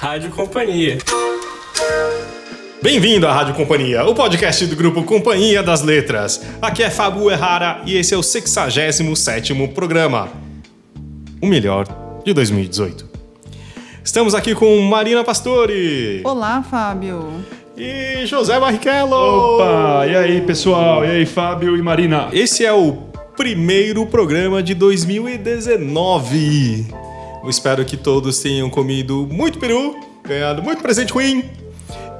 Rádio Companhia. Bem-vindo à Rádio Companhia, o podcast do grupo Companhia das Letras. Aqui é Fábio Errara e esse é o 67º programa. O melhor de 2018. Estamos aqui com Marina Pastore. Olá, Fábio. E José Barrichello. Opa! E aí, pessoal? E aí, Fábio e Marina? Esse é o primeiro programa de 2019. Espero que todos tenham comido muito peru, ganhado muito presente ruim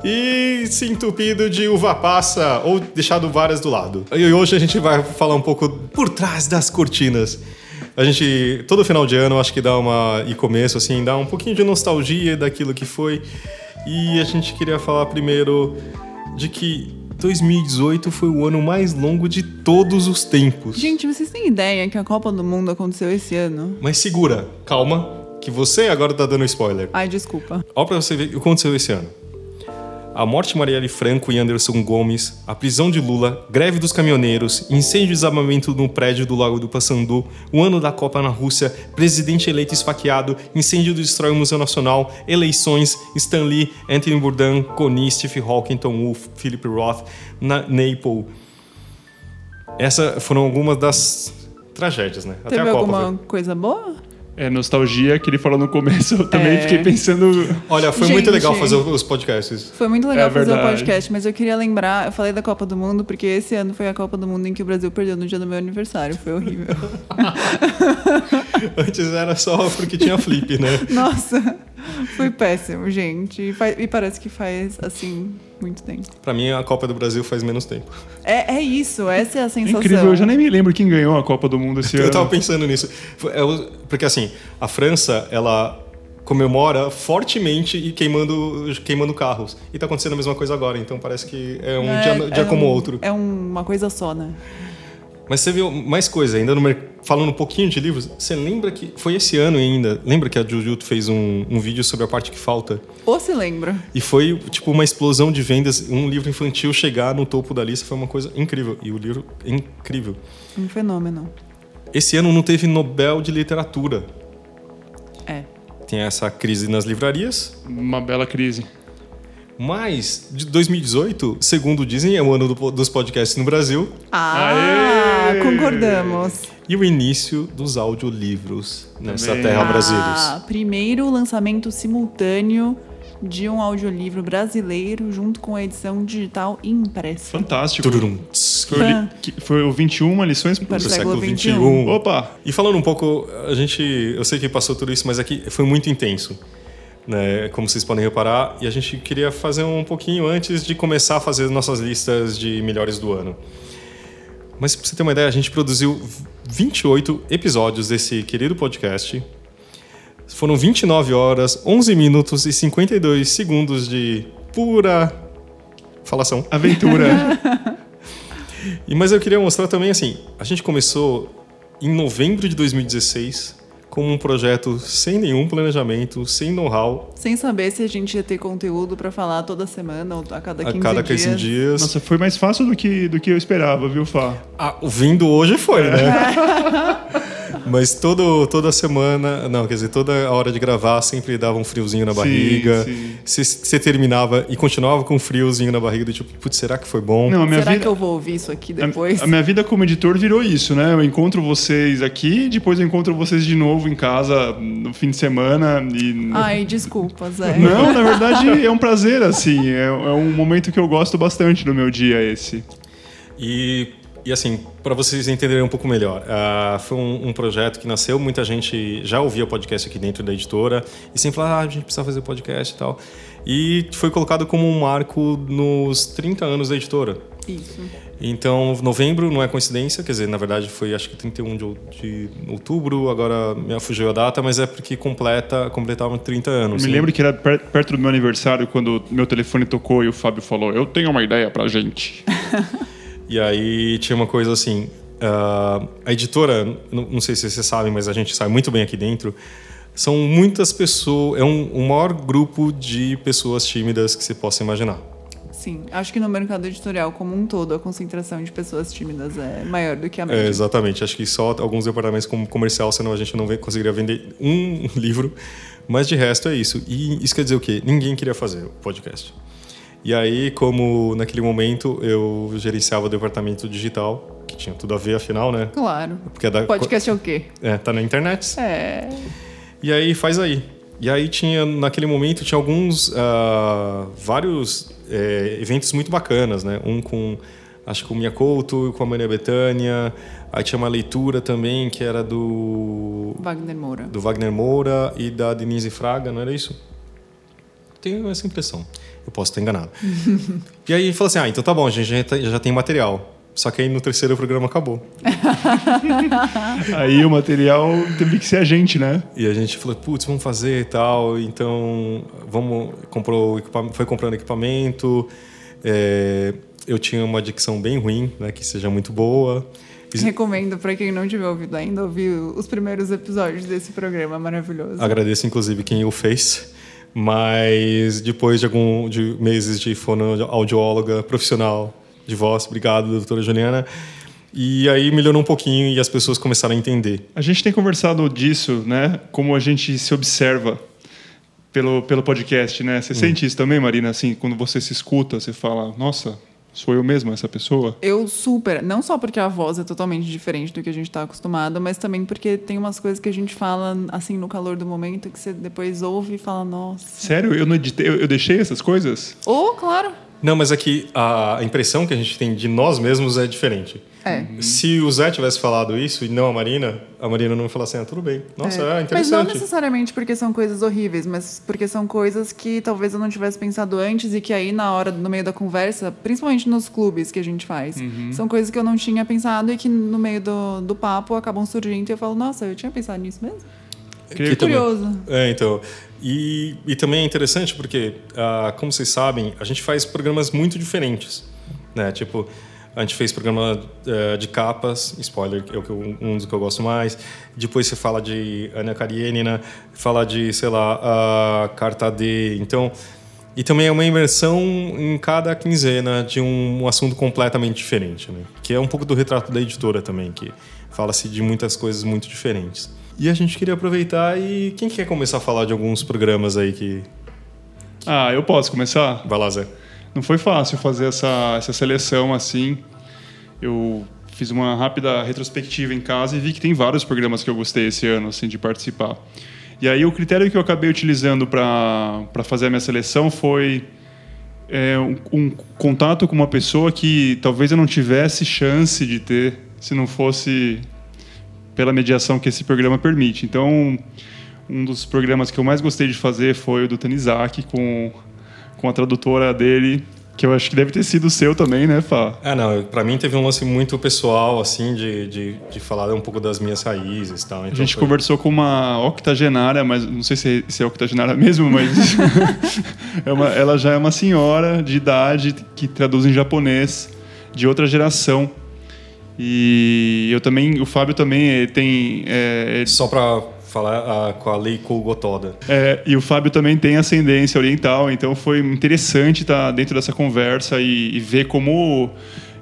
e se entupido de uva passa ou deixado várias do lado. E hoje a gente vai falar um pouco por trás das cortinas. A gente, todo final de ano, acho que dá uma. e começo, assim, dá um pouquinho de nostalgia daquilo que foi. E a gente queria falar primeiro de que 2018 foi o ano mais longo de todos os tempos. Gente, vocês têm ideia que a Copa do Mundo aconteceu esse ano? Mas segura, calma, que você agora tá dando spoiler. Ai, desculpa. Olha pra você ver o que aconteceu esse ano. A morte de Marielle Franco e Anderson Gomes, a prisão de Lula, greve dos caminhoneiros, incêndio e desabamento no prédio do Lago do Passandu, o ano da Copa na Rússia, presidente eleito esfaqueado, incêndio destrói o Museu Nacional, eleições, Stan Lee, Anthony Bourdain, Connie, Steve Hawking, Tom Wolfe, Philip Roth, Na Naples. Essas foram algumas das tragédias, né? Teve a Copa. alguma foi. coisa boa? É nostalgia que ele falou no começo. Eu também É. fiquei pensando. Olha, foi muito Gente. legal fazer os podcasts. Foi muito legal É fazer o podcast, mas eu queria lembrar, eu falei da Copa do Mundo porque esse ano foi a Copa do Mundo em que o Brasil perdeu no dia do meu aniversário. Foi horrível. Antes era só porque tinha flip, né? Nossa, foi péssimo, gente. E, e parece que faz, assim, muito tempo. Pra mim, a Copa do Brasil faz menos tempo. É, é isso, essa é a sensação. Incrível, eu já nem me lembro quem ganhou a Copa do Mundo esse Eu ano. tava pensando nisso. É Porque assim, a França, ela comemora fortemente e queimando, queimando carros. E tá acontecendo a mesma coisa agora, então parece que é um É, dia, dia é como um- outro. É uma coisa só, né? Mas você viu mais coisa, ainda no falando um pouquinho de livros, você lembra que foi esse ano ainda, lembra que a Jujutsu fez um, um vídeo sobre a parte que falta? Ou se lembra. E foi tipo uma explosão de vendas, um livro infantil chegar no topo da lista foi uma coisa incrível. E o livro é incrível. Um fenômeno. Esse ano não teve Nobel de Literatura. É. Tem essa crise nas livrarias, Uma bela crise. mas de 2018, segundo dizem, é o ano do- dos podcasts no Brasil Ah, Aê! Concordamos. e o início dos audiolivros nessa Também. terra Ah, brasileiros. primeiro lançamento simultâneo de um audiolivro brasileiro junto com a edição digital impressa. Fantástico. Tururum, Foi, li- foi o 21 lições Para o pro século século XXI. XXI. Opa! E falando um pouco, a gente, eu sei que passou tudo isso, mas aqui foi muito intenso, né? Como vocês podem reparar, e a gente queria fazer um pouquinho antes de começar a fazer nossas listas de melhores do ano. Mas pra você ter uma ideia, a gente produziu 28 episódios desse querido podcast. Foram 29 horas, 11 minutos e 52 segundos de pura falação. Aventura. E, mas eu queria mostrar também assim, a gente começou em novembro de 2016 como um projeto sem nenhum planejamento, sem know-how, Sem saber se a gente ia ter conteúdo pra falar toda semana ou a cada 15 a cada dias. 15 dias. Nossa, foi mais fácil do que, do que eu esperava, viu, Fá? Ah, o vindo hoje foi, né? Mas todo, toda semana, não, quer dizer, toda a hora de gravar sempre dava um friozinho na barriga. sim. Você você terminava e continuava com um friozinho na barriga, do tipo, putz, será que foi bom? Não, a minha Será vida. que eu vou ouvir isso aqui a- depois? A, minha vida como editor virou isso, né? Eu encontro vocês aqui, depois eu encontro vocês de novo em casa no fim de semana e. Ai, desculpa, Zé. Não, na verdade é um prazer, assim. É, é um momento que eu gosto bastante do meu dia esse. E, e assim, para vocês entenderem um pouco melhor, ah, foi um, um projeto que nasceu, muita gente já ouvia podcast aqui dentro da editora e sempre falava, ah, a gente precisa fazer podcast e tal. E foi colocado como um marco nos 30 anos da editora. Isso. Então, novembro não é coincidência, quer dizer, na verdade foi acho que 31 de, de outubro, agora me fugiu a data, mas é porque completa, completava 30 anos. Eu me né? lembro que era per- perto do meu aniversário quando meu telefone tocou e o Fábio falou: Eu tenho uma ideia pra gente. E aí tinha uma coisa assim. ah, a editora, não, não sei se vocês sabem, mas a gente sabe muito bem aqui dentro. São muitas pessoas. É um, o maior grupo de pessoas tímidas que você possa imaginar. Sim, acho que no mercado editorial como um todo, a concentração de pessoas tímidas é maior do que a É, média. exatamente. Acho que só alguns departamentos como comercial, senão a gente não conseguiria vender um livro. Mas de resto é isso. E isso quer dizer o quê? Ninguém queria fazer o podcast. E aí, como naquele momento eu gerenciava o departamento digital, que tinha tudo a ver, afinal, né? Claro. Porque é da, Podcast é o quê? é, tá na internet. É. E aí faz aí. E aí tinha, naquele momento, tinha alguns, ah, vários é, eventos muito bacanas, né? Um com, acho que com o Mia Couto, com a Maria Bethânia. Aí tinha uma leitura também que era do, Wagner Moura. do Wagner Moura e da Denise Fraga, não era isso? Tenho essa impressão. Eu posso estar enganado. e aí falou assim, ah, então tá bom, a gente já, tem- já tem material. Só que aí no terceiro programa acabou. Aí o material teve que ser a gente, né? E a gente falou, putz, vamos fazer e tal. Então, vamos. Comprou equipamento, foi comprando equipamento. É, eu tinha uma dicção bem ruim, né? Que seja muito boa. Recomendo pra quem não tiver ouvido ainda ouvir os primeiros episódios desse programa maravilhoso. Agradeço, inclusive, quem o fez. Mas depois de algum de meses de fonoaudióloga profissional de voz, obrigado, doutora Juliana. E aí melhorou um pouquinho e as pessoas começaram a entender. A gente tem conversado disso, né? Como a gente se observa pelo, pelo podcast, né? Você sente isso também, Marina? Assim, quando você se escuta, você fala, nossa, sou eu mesma essa pessoa? Eu super, não só porque a voz é totalmente diferente do que a gente tá acostumado, mas também porque tem umas coisas que a gente fala assim no calor do momento que você depois ouve e fala, nossa. Sério? Eu não editei, eu, eu deixei essas coisas? Ou, claro. Não, mas aqui a impressão que a gente tem de nós mesmos é diferente. É. Se o Zé tivesse falado isso e não a Marina, a Marina não ia falar assim, ah, tudo bem. Nossa, é, mas não interessante. necessariamente porque são coisas horríveis, mas porque são coisas que talvez eu não tivesse pensado antes e que aí na hora, no meio da conversa, principalmente nos clubes que a gente faz, são coisas que eu não tinha pensado e que no meio do, do papo acabam surgindo e eu falo, nossa, eu tinha pensado nisso mesmo? Que também- Curioso. É, então. E, e também é interessante porque, ah, como vocês sabem, a gente faz programas muito diferentes. Né? Tipo, a gente fez programa eh, de capas, spoiler, é que um dos que eu gosto mais. Depois você fala de Ana Karenina, fala de, sei lá, a Carta D. Então, e também é uma imersão em cada quinzena de um, assunto completamente diferente, né? Que é um pouco do retrato da editora também, que fala-se de muitas coisas muito diferentes. E a gente queria aproveitar e quem quer começar a falar de alguns programas aí que Ah, eu posso começar? vai lá, Zé? Não foi fácil fazer essa, essa seleção assim. Eu fiz uma rápida retrospectiva em casa e vi que tem vários programas que eu gostei esse ano assim, de participar. E aí o critério que eu acabei utilizando para fazer a minha seleção foi é, um, um contato com uma pessoa que talvez eu não tivesse chance de ter se não fosse pela mediação que esse programa permite. Então, um dos programas que eu mais gostei de fazer foi o do Tanizaki com, com a tradutora dele, que eu acho que deve ter sido seu também, né, Fá? Ah, não, pra mim teve um lance muito pessoal, assim, de, de, de falar um pouco das minhas raízes e tal. A Então gente foi- conversou com uma octogenária, mas não sei se, se é octogenária mesmo, mas é uma- ela já é uma senhora de idade que traduz em japonês de outra geração. E eu também, o Fábio também tem eh, Só pra falar ah, com a Leiko Gotoda. É, e o Fábio também tem ascendência oriental, então foi interessante estar dentro dessa conversa e, e ver como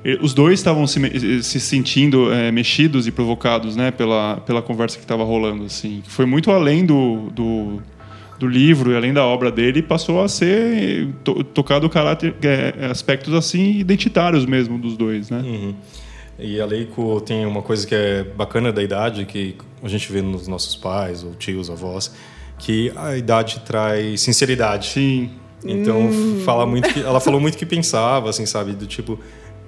eh, os dois estavam se, me- se sentindo eh, mexidos e provocados né, pela, pela conversa que estava rolando. Assim. Foi muito além do, do, do livro e além da obra dele, passou a ser to, tocado caráter, eh, aspectos assim identitários mesmo dos dois. Né? Uhum. E a Leiko tem uma coisa que é bacana da idade, que a gente vê nos nossos pais, ou tios, avós, que a idade traz sinceridade. Sim, Então, fala muito que, ela falou muito que pensava, assim, sabe? Do tipo,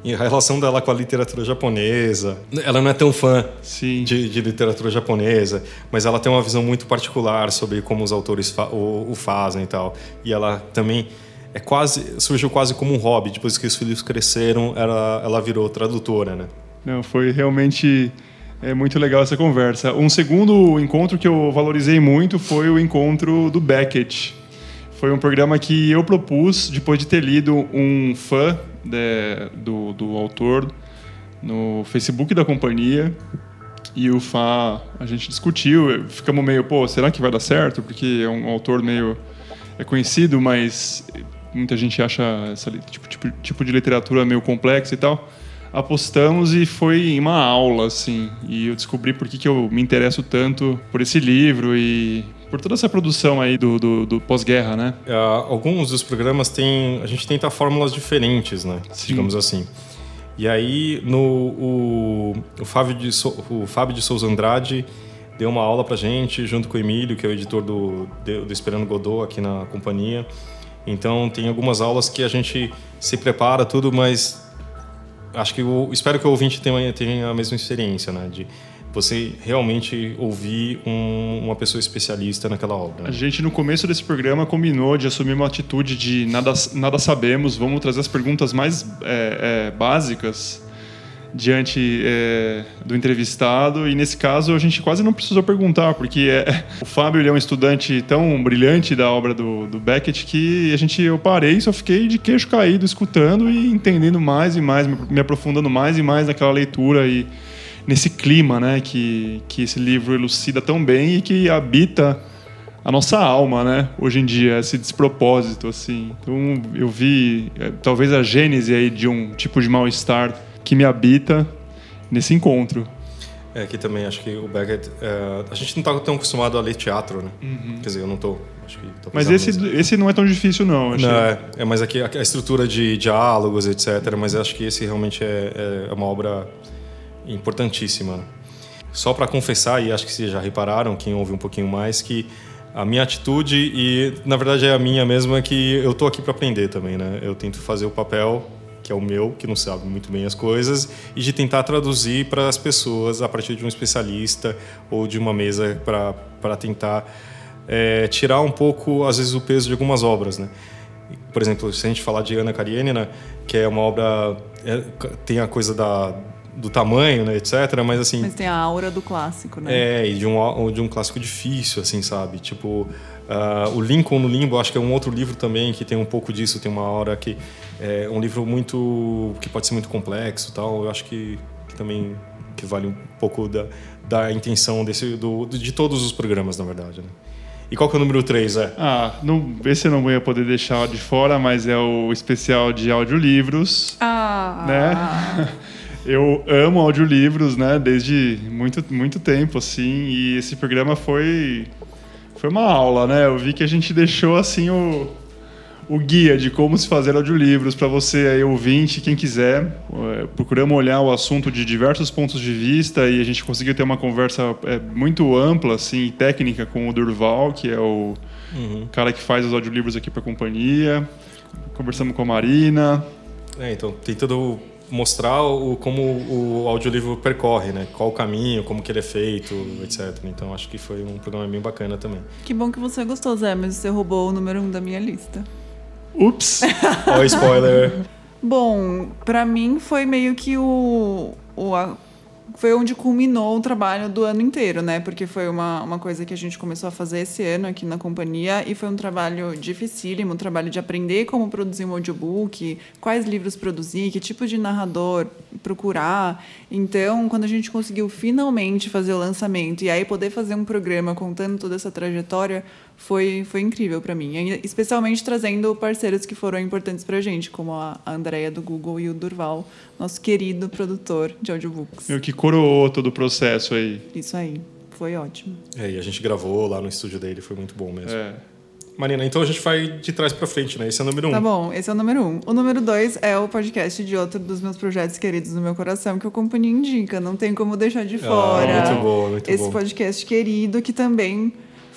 em relação dela com a literatura japonesa. Ela não é tão fã sim. de, de literatura japonesa, mas ela tem uma visão muito particular sobre como os autores fa o, o fazem e tal. E ela também é quase surgiu quase como um hobby. Depois que os filhos cresceram, ela, ela virou tradutora, né? Não, foi realmente é, muito legal essa conversa. Um segundo encontro que eu valorizei muito foi o encontro do Beckett. Foi um programa que eu propus depois de ter lido um fã de- do, do autor no Facebook da companhia. E o Fá, a gente discutiu, ficamos meio, pô, será que vai dar certo? Porque é um autor meio é conhecido, mas muita gente acha esse tipo, tipo, tipo de literatura meio complexa e tal. Apostamos e foi uma aula, assim. E eu descobri por que, que eu me interesso tanto por esse livro e por toda essa produção aí do, do, do pós-guerra, né? Uh, alguns dos programas têm. A gente tenta fórmulas diferentes, né? Sim. Digamos assim. E aí, no, o, o, Fábio de, so, o Fábio de Souza Andrade deu uma aula pra gente, junto com o Emílio, que é o editor do, do Esperando Godot aqui na companhia. Então, tem algumas aulas que a gente se prepara tudo, mas acho que espero que o ouvinte tenha, tenha a mesma experiência, né? De, você realmente ouvir um, uma pessoa especialista naquela obra. A gente, no começo desse programa, combinou de assumir uma atitude de nada, nada sabemos, vamos trazer as perguntas mais é, é, básicas diante é, do entrevistado e nesse caso a gente quase não precisou perguntar porque é, o Fábio é um estudante tão brilhante da obra do, do Beckett que a gente eu parei e só fiquei de queixo caído escutando e entendendo mais e mais me aprofundando mais e mais naquela leitura e nesse clima, né, que, que esse livro elucida tão bem e que habita a nossa alma, né, hoje em dia, esse despropósito, assim. Então, eu vi, é, talvez, a gênese aí de um tipo de mal-estar que me habita nesse encontro. É, aqui também acho que o Beckett. É, a gente não está tão acostumado a ler teatro, né? Uhum. Quer dizer, eu não. Acho que tô mas esse, esse não é tão difícil, não. Não, é, é, mas aqui a, estrutura de diálogos, etc. Mas acho que esse realmente é, é uma obra importantíssima. Só para confessar, e acho que vocês já repararam, quem ouve um pouquinho mais, que a minha atitude, e na verdade é a minha mesmo, é que eu tô aqui para aprender também, né? Eu tento fazer o papel que é o meu, que não sabe muito bem as coisas, e de tentar traduzir para as pessoas a partir de um especialista ou de uma mesa para tentar é, tirar um pouco, às vezes, o peso de algumas obras, né? Por exemplo, se a gente falar de Ana Karenina, que é uma obra... É, tem a coisa da do tamanho, né, etc. Mas assim. Mas tem a aura do clássico, né? É, e de um, de um clássico difícil, assim, sabe? Tipo, uh, o Lincoln no Limbo, acho que é um outro livro também que tem um pouco disso, tem uma aura que é um livro muito. que pode ser muito complexo tal. Eu acho que, que também que vale um pouco da, da intenção desse, do, de todos os programas, na verdade, né? E qual que é o número 3, é? Ah, não, esse eu não ia poder deixar de fora, mas é o especial de audiolivros. Ah! Né? Eu amo audiolivros, né? Desde muito, muito tempo, assim. E esse programa foi, foi uma aula, né? Eu vi que a gente deixou, assim, o, o guia de como se fazer audiolivros para você aí, ouvinte, quem quiser. É, procuramos olhar o assunto de diversos pontos de vista e a gente conseguiu ter uma conversa é, muito ampla, assim, técnica com o Durval, que é o uhum. cara que faz os audiolivros aqui para a companhia. Conversamos com a Marina. É, então tem todo mostrar o, como o audiolivro percorre, né? Qual o caminho, como que ele é feito, etc. Então acho que foi um programa bem bacana também. Que bom que você gostou, Zé, mas você roubou o número um da minha lista. Ups! Olha o spoiler. Bom, para mim foi meio que o, o a, foi onde culminou o trabalho do ano inteiro, né? Porque foi uma, uma coisa que a gente começou a fazer esse ano aqui na companhia e foi um trabalho dificílimo, um trabalho de aprender como produzir um audiobook, quais livros produzir, que tipo de narrador procurar. Então, quando a gente conseguiu finalmente fazer o lançamento e aí poder fazer um programa contando toda essa trajetória, foi, foi incrível para mim. Especialmente trazendo parceiros que foram importantes para a gente, como a Andrea do Google e o Durval, nosso querido produtor de audiobooks. Eu que coroou todo o processo aí. Isso aí. Foi ótimo. É, e a gente gravou lá no estúdio dele, foi muito bom mesmo. É. Marina, então a gente vai de trás para frente, né? Esse é o número um. Tá bom, esse é o número um. O número dois é o podcast de outro dos meus projetos queridos no meu coração, que o Companhia Indica. Não tem como deixar de fora. Ah, muito bom, muito esse bom. podcast querido que também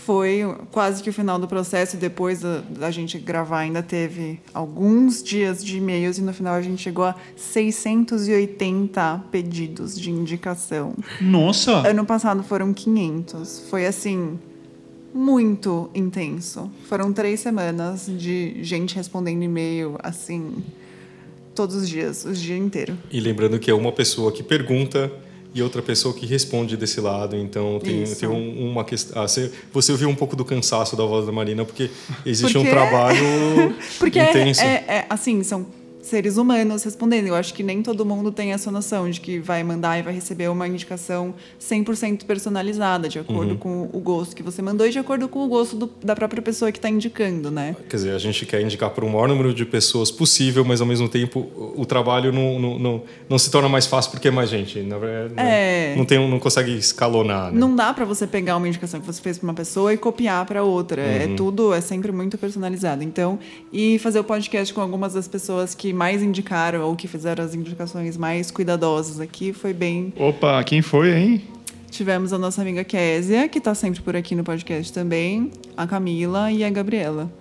foi quase que o final do processo. Depois da, da gente gravar, ainda teve alguns dias de e-mails e no final a gente chegou a 680 pedidos de indicação. Nossa! Ano passado foram 500. Foi assim. Muito intenso. Foram três semanas de gente respondendo e-mail, assim, todos os dias, o dia inteiro. E lembrando que é uma pessoa que pergunta e outra pessoa que responde desse lado. Então tem, tem um, uma questão. Ah, você, você ouviu um pouco do cansaço da voz da Marina, porque existe porque... um trabalho porque intenso. É, é, assim, são seres humanos respondendo. Eu acho que nem todo mundo tem essa noção de que vai mandar e vai receber uma indicação 100% personalizada, de acordo uhum. com o gosto que você mandou e de acordo com o gosto do, da própria pessoa que está indicando, né? Quer dizer, a gente quer indicar para o maior número de pessoas possível, mas ao mesmo tempo o trabalho não, não, não, não se torna mais fácil porque é mais gente. Na verdade, é... não, tem, não consegue escalonar. Né? Não dá para você pegar uma indicação que você fez para uma pessoa e copiar para outra. É uhum. É tudo, é sempre muito personalizado. Então, e fazer o podcast com algumas das pessoas que mais indicaram ou que fizeram as indicações mais cuidadosas aqui foi bem. Opa, quem foi, hein? Tivemos a nossa amiga Késia, que está sempre por aqui no podcast também, a Camila e a Gabriela.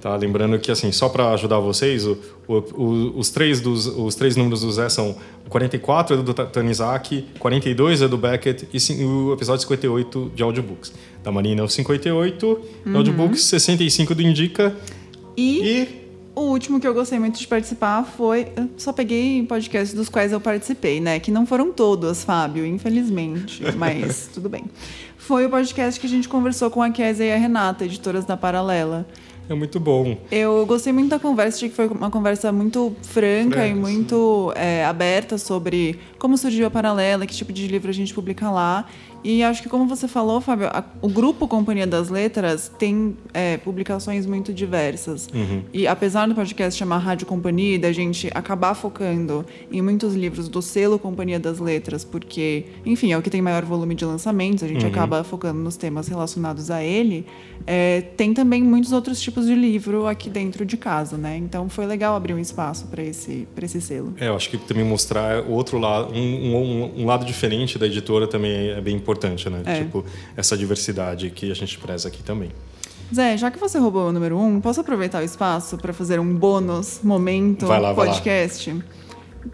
Tá, lembrando que, assim, só para ajudar vocês, o, o, os, três dos, os três números do Zé são o 44 é do Tanizaki, 42 é do Beckett e o episódio 58 de audiobooks. Da Marina é o 58, uhum. audiobooks 65 do Indica e... e o último que eu gostei muito de participar foi. Eu só peguei podcasts dos quais eu participei, né? Que não foram todos, Fábio, infelizmente. Mas tudo bem. Foi o podcast que a gente conversou com a Kézia e a Renata, editoras da Paralela. É muito bom. Eu gostei muito da conversa, achei que foi uma conversa muito franca e muito é, aberta sobre como surgiu a Paralela, que tipo de livro a gente publica lá. E acho que, como você falou, Fábio, a, o grupo Companhia das Letras tem é, publicações muito diversas. Uhum. E apesar do podcast chamar Rádio Companhia e da gente acabar focando em muitos livros do selo Companhia das Letras, porque, enfim, é o que tem maior volume de lançamentos, a gente uhum. acaba focando nos temas relacionados a ele, é, tem também muitos outros tipos de livro aqui dentro de casa, né? Então foi legal abrir um espaço para esse, esse selo. É, eu acho que também mostrar outro lado, um, um, um lado diferente da editora também é bem importante importante, né? É. Tipo, essa diversidade que a gente preza aqui também. Zé, já que você roubou o número um, posso aproveitar o espaço para fazer um bônus momento vai lá, podcast? Vai lá.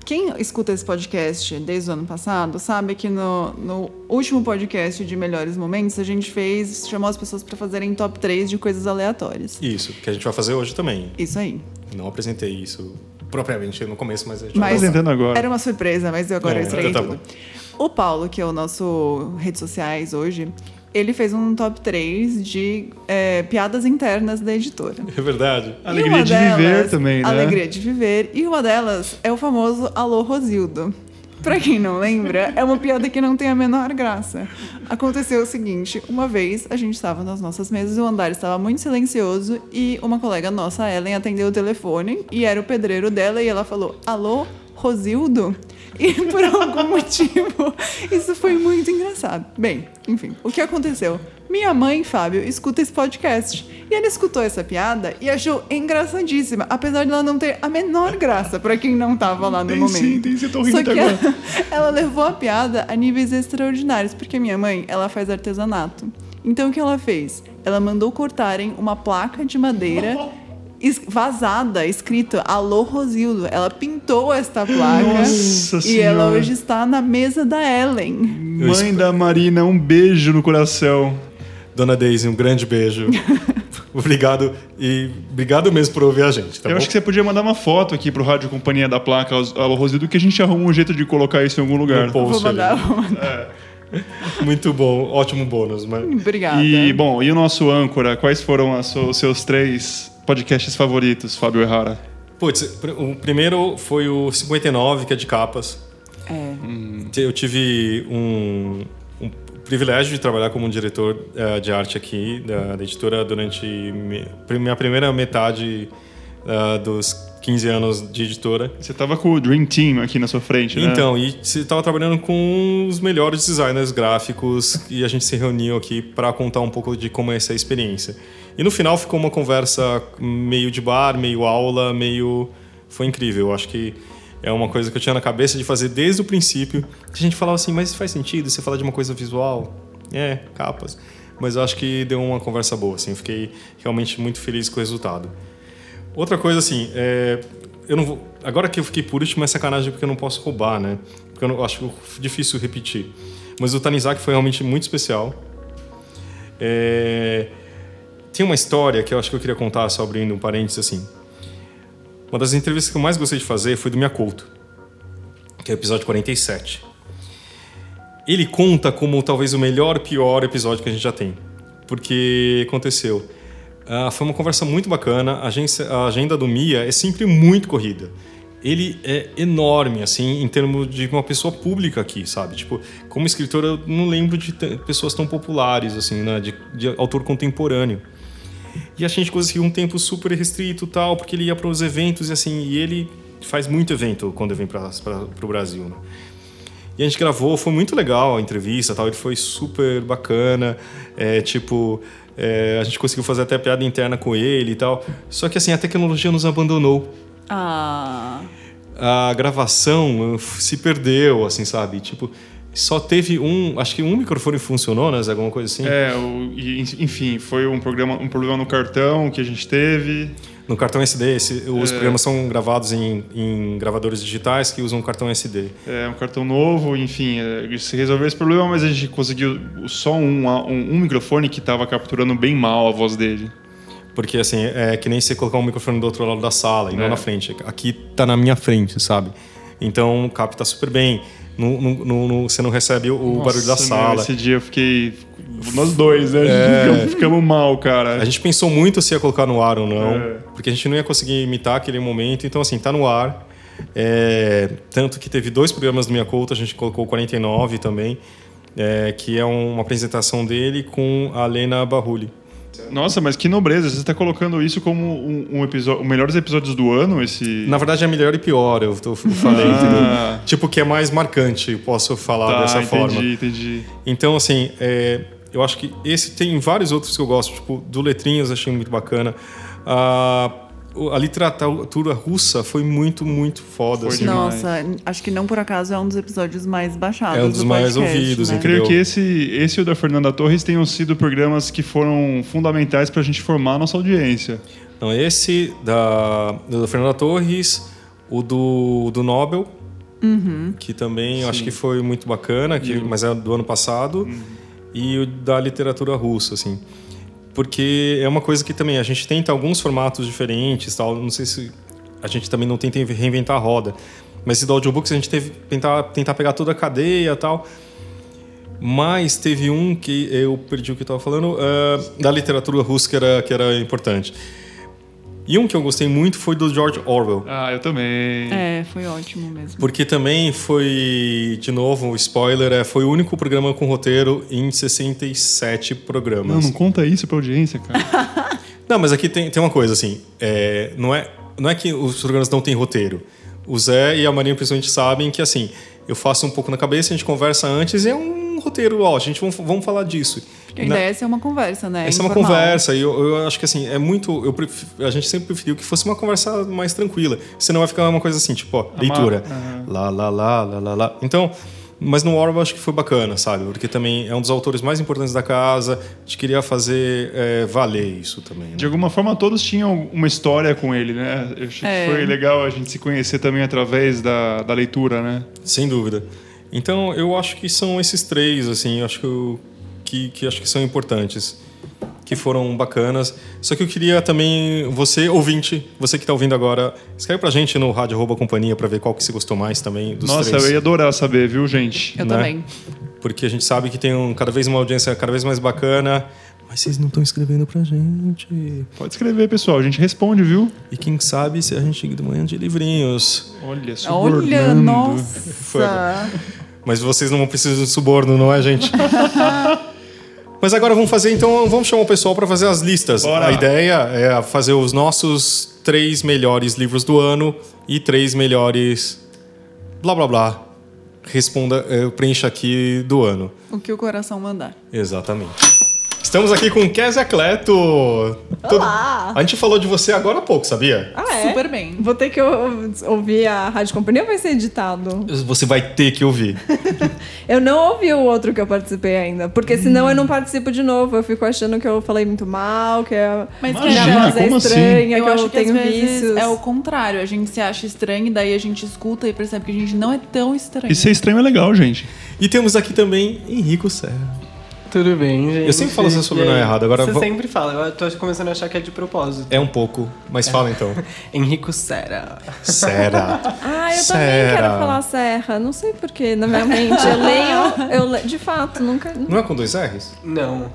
Quem escuta esse podcast desde o ano passado sabe que no, no último podcast de melhores momentos a gente fez, chamou as pessoas para fazerem top 3 de coisas aleatórias. Isso, que a gente vai fazer hoje também. Isso aí. Não apresentei isso propriamente no começo, mas a gente mas vai apresentando agora. Era uma surpresa, mas eu agora é, estraguei tá tudo. Bom. O Paulo, que é o nosso redes sociais hoje, ele fez um top 3 de é, piadas internas da editora. É verdade. Alegria de delas, viver também, né? Alegria de viver. E uma delas é o famoso Alô Rosildo. Pra quem não lembra, é uma piada que não tem a menor graça. Aconteceu o seguinte: uma vez a gente estava nas nossas mesas, o andar estava muito silencioso e uma colega nossa, Ellen, atendeu o telefone e era o pedreiro dela e ela falou: Alô, Rosildo? E por algum motivo, isso foi muito engraçado. Bem, enfim, o que aconteceu? Minha mãe, Fábio, escuta esse podcast. E ela escutou essa piada e achou engraçadíssima, apesar de ela não ter a menor graça para quem não estava lá no tem momento. Sim, tem sim, tô rindo Só que agora. Ela, ela levou a piada a níveis extraordinários, porque minha mãe, ela faz artesanato. Então o que ela fez? Ela mandou cortarem uma placa de madeira vazada, escrito Alô Rosildo. Ela pintou esta placa Nossa e senhora. ela hoje está na mesa da Ellen. Mãe da Marina, um beijo no coração. Dona Daisy, um grande beijo. obrigado e obrigado mesmo por ouvir a gente. Tá Eu bom? acho que você podia mandar uma foto aqui pro Rádio Companhia da placa Alô Rosildo que a gente arruma um jeito de colocar isso em algum lugar. Post vou mandar, vou mandar. É. Muito bom, ótimo bônus. Mas... Obrigada. E, bom, e o nosso âncora? Quais foram os seus três podcasts favoritos, Fábio Errara? Putz, o primeiro foi o 59, que é de capas. É. Eu tive um, um privilégio de trabalhar como diretor uh, de arte aqui da, da, editora durante minha primeira metade uh, dos 15 anos de editora. Você estava com o Dream Team aqui na sua frente, né? Então, e você estava trabalhando com os melhores designers gráficos e a gente se reuniu aqui para contar um pouco de como é essa experiência. E no final ficou uma conversa meio de bar, meio aula, meio. Foi incrível. Eu acho que é uma coisa que eu tinha na cabeça de fazer desde o princípio. A gente falava assim, mas faz sentido você falar de uma coisa visual? É, capas. Mas eu acho que deu uma conversa boa, assim. Fiquei realmente muito feliz com o resultado. Outra coisa, assim, é, eu não vou, agora que eu fiquei por último é sacanagem porque eu não posso roubar, né? Porque eu não, acho difícil repetir. Mas o Tanizaki foi realmente muito especial. É, tem uma história que eu acho que eu queria contar, só abrindo um parênteses assim. Uma das entrevistas que eu mais gostei de fazer foi do Miyakoto, que é o episódio 47. Ele conta como talvez o melhor pior episódio que a gente já tem. Porque aconteceu. Ah, foi uma conversa muito bacana. A, agência, a agenda do Mia é sempre muito corrida. Ele é enorme, assim, em termos de uma pessoa pública aqui, sabe? Tipo, como escritor, eu não lembro de pessoas tão populares, assim, né? De, de autor contemporâneo. E a gente conseguiu um tempo super restrito tal, porque ele ia para os eventos e assim, e ele faz muito evento quando vem para o Brasil, né? E a gente gravou, foi muito legal a entrevista tal, ele foi super bacana, é, tipo, é, a gente conseguiu fazer até piada interna com ele e tal. Só que assim, a tecnologia nos abandonou. Ah. A gravação uh, se perdeu, assim, sabe? Tipo, só teve um, acho que um microfone funcionou, né? Alguma coisa assim? É, o, enfim, foi um, programa, um problema no cartão que a gente teve. No cartão SD, esse- os É. programas são gravados em, em gravadores digitais que usam cartão SD. É, um cartão novo, enfim, é, se resolveu esse problema, mas a gente conseguiu só um, um, um microfone que estava capturando bem mal a voz dele. Porque, assim, é que nem você colocar um microfone do outro lado da sala e não É. na frente. Aqui tá na minha frente, sabe? Então capta super bem. Você não recebe o Nossa, barulho da meu, sala. esse dia eu fiquei. Nós dois, né? É. Ficamos, ficamos mal, cara. A gente pensou muito se ia colocar no ar ou não, É. porque a gente não ia conseguir imitar aquele momento. Então, assim, tá no ar. É, tanto que teve dois programas do Minha Couta, a gente colocou o 49 também, é, que é um- uma apresentação dele com a Lena Barrulli. Nossa, mas que nobreza. Você está colocando isso como um, um episódio, os melhores episódios do ano? Esse. Na verdade, é melhor e pior, eu, tô- eu falei. Ah. entendeu? Tipo, que é mais marcante, posso falar tá, dessa entendi, forma. entendi. Então, assim, é, eu acho que esse tem vários outros que eu gosto, tipo, do Letrinhas achei muito bacana. A, o- a literatura russa foi muito, muito foda. Foi assim. Nossa, acho que não por acaso é um dos episódios mais baixados. É um dos do mais podcast, ouvidos, né? Eu creio que esse, esse e o da Fernanda Torres tenham sido programas que foram fundamentais para a gente formar a nossa audiência. Então, esse da, da Fernanda Torres, o do, do Nobel, que também eu acho que foi muito bacana, que, mas é do ano passado, e o da literatura russa, assim. Porque é uma coisa que também a gente tenta alguns formatos diferentes, tal. Não sei se a gente também não tenta reinventar a roda, mas esse do audiobooks a gente teve tentar tentar pegar toda a cadeia, tal. Mas teve um que eu perdi o que estava falando, ah, da literatura russa que era, que era importante. E um que eu gostei muito foi do George Orwell. Ah, eu também. É, foi ótimo mesmo. Porque também foi, de novo, um spoiler, é, foi o único programa com roteiro em 67 programas. Não, não conta isso pra audiência, cara. Não, mas aqui tem, tem uma coisa, assim, é, não, é, não é que os programas não têm roteiro. O Zé e a Marinha principalmente sabem que, assim, eu faço um pouco na cabeça, a gente conversa antes e é um roteiro, ó, a gente vamos, vamos falar disso. A ideia é ser uma conversa, né? Essa é uma Informal. conversa, e eu, eu acho que assim, é muito. Eu pref- a gente sempre preferiu que fosse uma conversa mais tranquila. Senão vai ficar uma coisa assim, tipo, ó, leitura. Lá, lá, lá, lá, lá, lá. Então, mas no Orwell eu acho que foi bacana, sabe? Porque também é um dos autores mais importantes da casa. A gente queria fazer é, valer isso também. né? De alguma forma, todos tinham uma história com ele, né? Eu achei É. que foi legal a gente se conhecer também através da, da leitura, né? Sem dúvida. Então, eu acho que são esses três, assim, eu acho que, eu- que, que acho que são importantes, que foram bacanas. Só que eu queria também, você, ouvinte, você que está ouvindo agora, escreve pra gente no Rádio Arroba Companhia para ver qual que se gostou mais também dos Nossa, três. eu ia adorar saber, viu, gente? Eu né? também. Porque a gente sabe que tem um, cada vez uma audiência cada vez mais bacana. Mas vocês não estão escrevendo pra gente. Pode escrever, pessoal. A gente responde, viu? E quem sabe se a gente de manhã de livrinhos. Olha, Olha, subornando. nossa. Mas vocês não precisam de suborno, não é, gente? Mas agora vamos fazer, então, vamos chamar o pessoal para fazer as listas. Bora. A ideia é fazer os nossos três melhores livros do ano e três melhores. blá blá blá. Responda, eh, preencha aqui do ano. O que o coração mandar. Exatamente. Estamos aqui com Kézia Cleto. Todo- A gente falou de você agora há pouco, sabia? Ah, é? Super bem. Vou ter que ou- ouvir a Rádio Companhia ou vai ser editado? Você vai ter que ouvir. Eu não ouvi o outro que eu participei ainda, porque senão eu não participo de novo. Eu fico achando que eu falei muito mal, que a Mas que a Imagina, voz é assim? estranha, eu que acho eu que tenho vícios. é o contrário. A gente se acha estranho e daí a gente escuta e percebe que a gente não é tão estranho. E ser estranho é legal, gente. E temos aqui também Henrico Serra. Tudo bem, gente. Eu sempre falo seu sobrenome aí? errado, agora Você vou- sempre fala, eu tô começando a achar que é de propósito. É um pouco, mas fala então. Henrico Sera. Serra. Ah, eu Serra. também quero falar serra. Não sei porquê, na minha mente. Eu leio, eu le... de fato, nunca. Não é com dois R's? Não.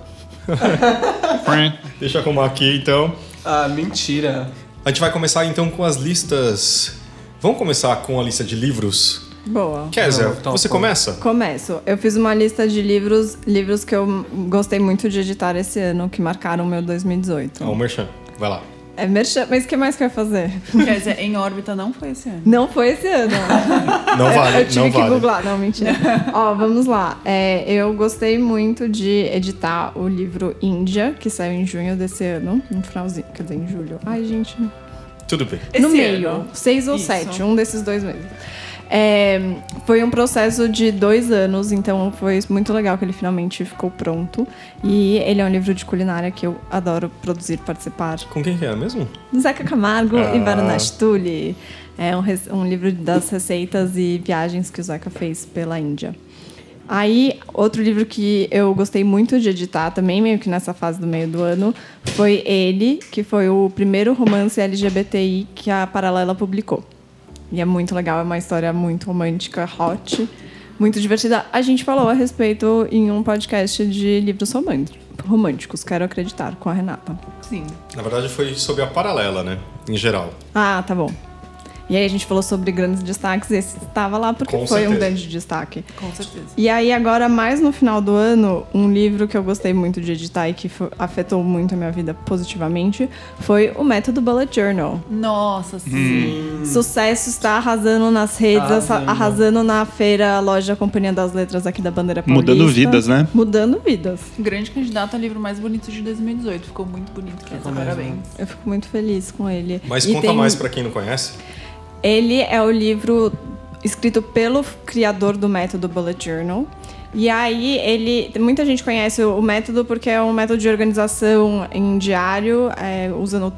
Deixa eu arrumar aqui então. Ah, mentira. A gente vai começar então com as listas. Vamos começar com a lista de livros? Boa. Kézia, topo. você começa? Começo. Eu fiz uma lista de livros, livros que eu gostei muito de editar esse ano, que marcaram o meu 2018. Ah, o Merchan. Vai lá. É merchan, mas o que mais que eu ia fazer? Quer dizer, em órbita não foi esse ano. Não foi esse ano. Não vale, eu tive não que vale. googlar, não, mentira. Ó, vamos lá. É, eu gostei muito de editar o livro Índia, que saiu em junho desse ano, no finalzinho, quer dizer, em julho. Ai, gente, Tudo bem. no Esse meio, ano. seis ou Isso. sete, um desses dois meses. É, foi um processo de dois anos, então foi muito legal que ele finalmente ficou pronto. E ele é um livro de culinária que eu adoro produzir, participar. Com quem que é mesmo? Zeca Camargo Ah. e Varanasi Tuli. É um, um livro das receitas e viagens que o Zeca fez pela Índia. Aí, outro livro que eu gostei muito de editar, também meio que nessa fase do meio do ano, foi ele, que foi o primeiro romance LGBTI que a Paralela publicou. E é muito legal, é uma história muito romântica, hot, muito divertida. A gente falou a respeito em um podcast de livros românticos, românticos quero acreditar, com a Renata. Sim. Na verdade foi sobre a paralela, né? Em geral. Ah, tá bom. E aí a gente falou sobre grandes destaques, esse estava lá porque Com foi um certeza. grande destaque. Com certeza. E aí agora, mais no final do ano, um livro que eu gostei muito de editar e que afetou muito a minha vida positivamente foi o Método Bullet Journal. Nossa, sim. Sucesso está arrasando nas redes, Arrasando. arrasando na feira, loja Companhia das Letras aqui da Bandeira Paulista. Mudando vidas, né? Mudando vidas. Grande candidato a livro mais bonito de 2018. Ficou muito bonito, Kézia. mesmo. Parabéns. Eu fico muito feliz com ele. Mas E conta tem- mais pra quem não conhece. Ele é o livro escrito pelo criador do método Bullet Journal. E aí ele. Muita gente conhece o método porque é um método de organização em diário, é, usando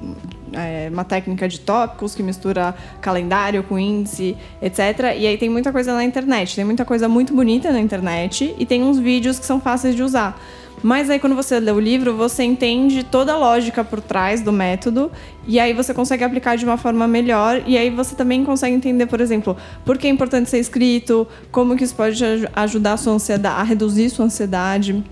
é, uma técnica de tópicos que mistura calendário com índice, etc. E aí tem muita coisa na internet. Tem muita coisa muito bonita na internet e tem uns vídeos que são fáceis de usar. Mas aí quando você lê o livro, você entende toda a lógica por trás do método e aí você consegue aplicar de uma forma melhor e aí você também consegue entender, por exemplo, por que é importante ser escrito, como que isso pode aj- ajudar a sua ansiedade, a reduzir sua ansiedade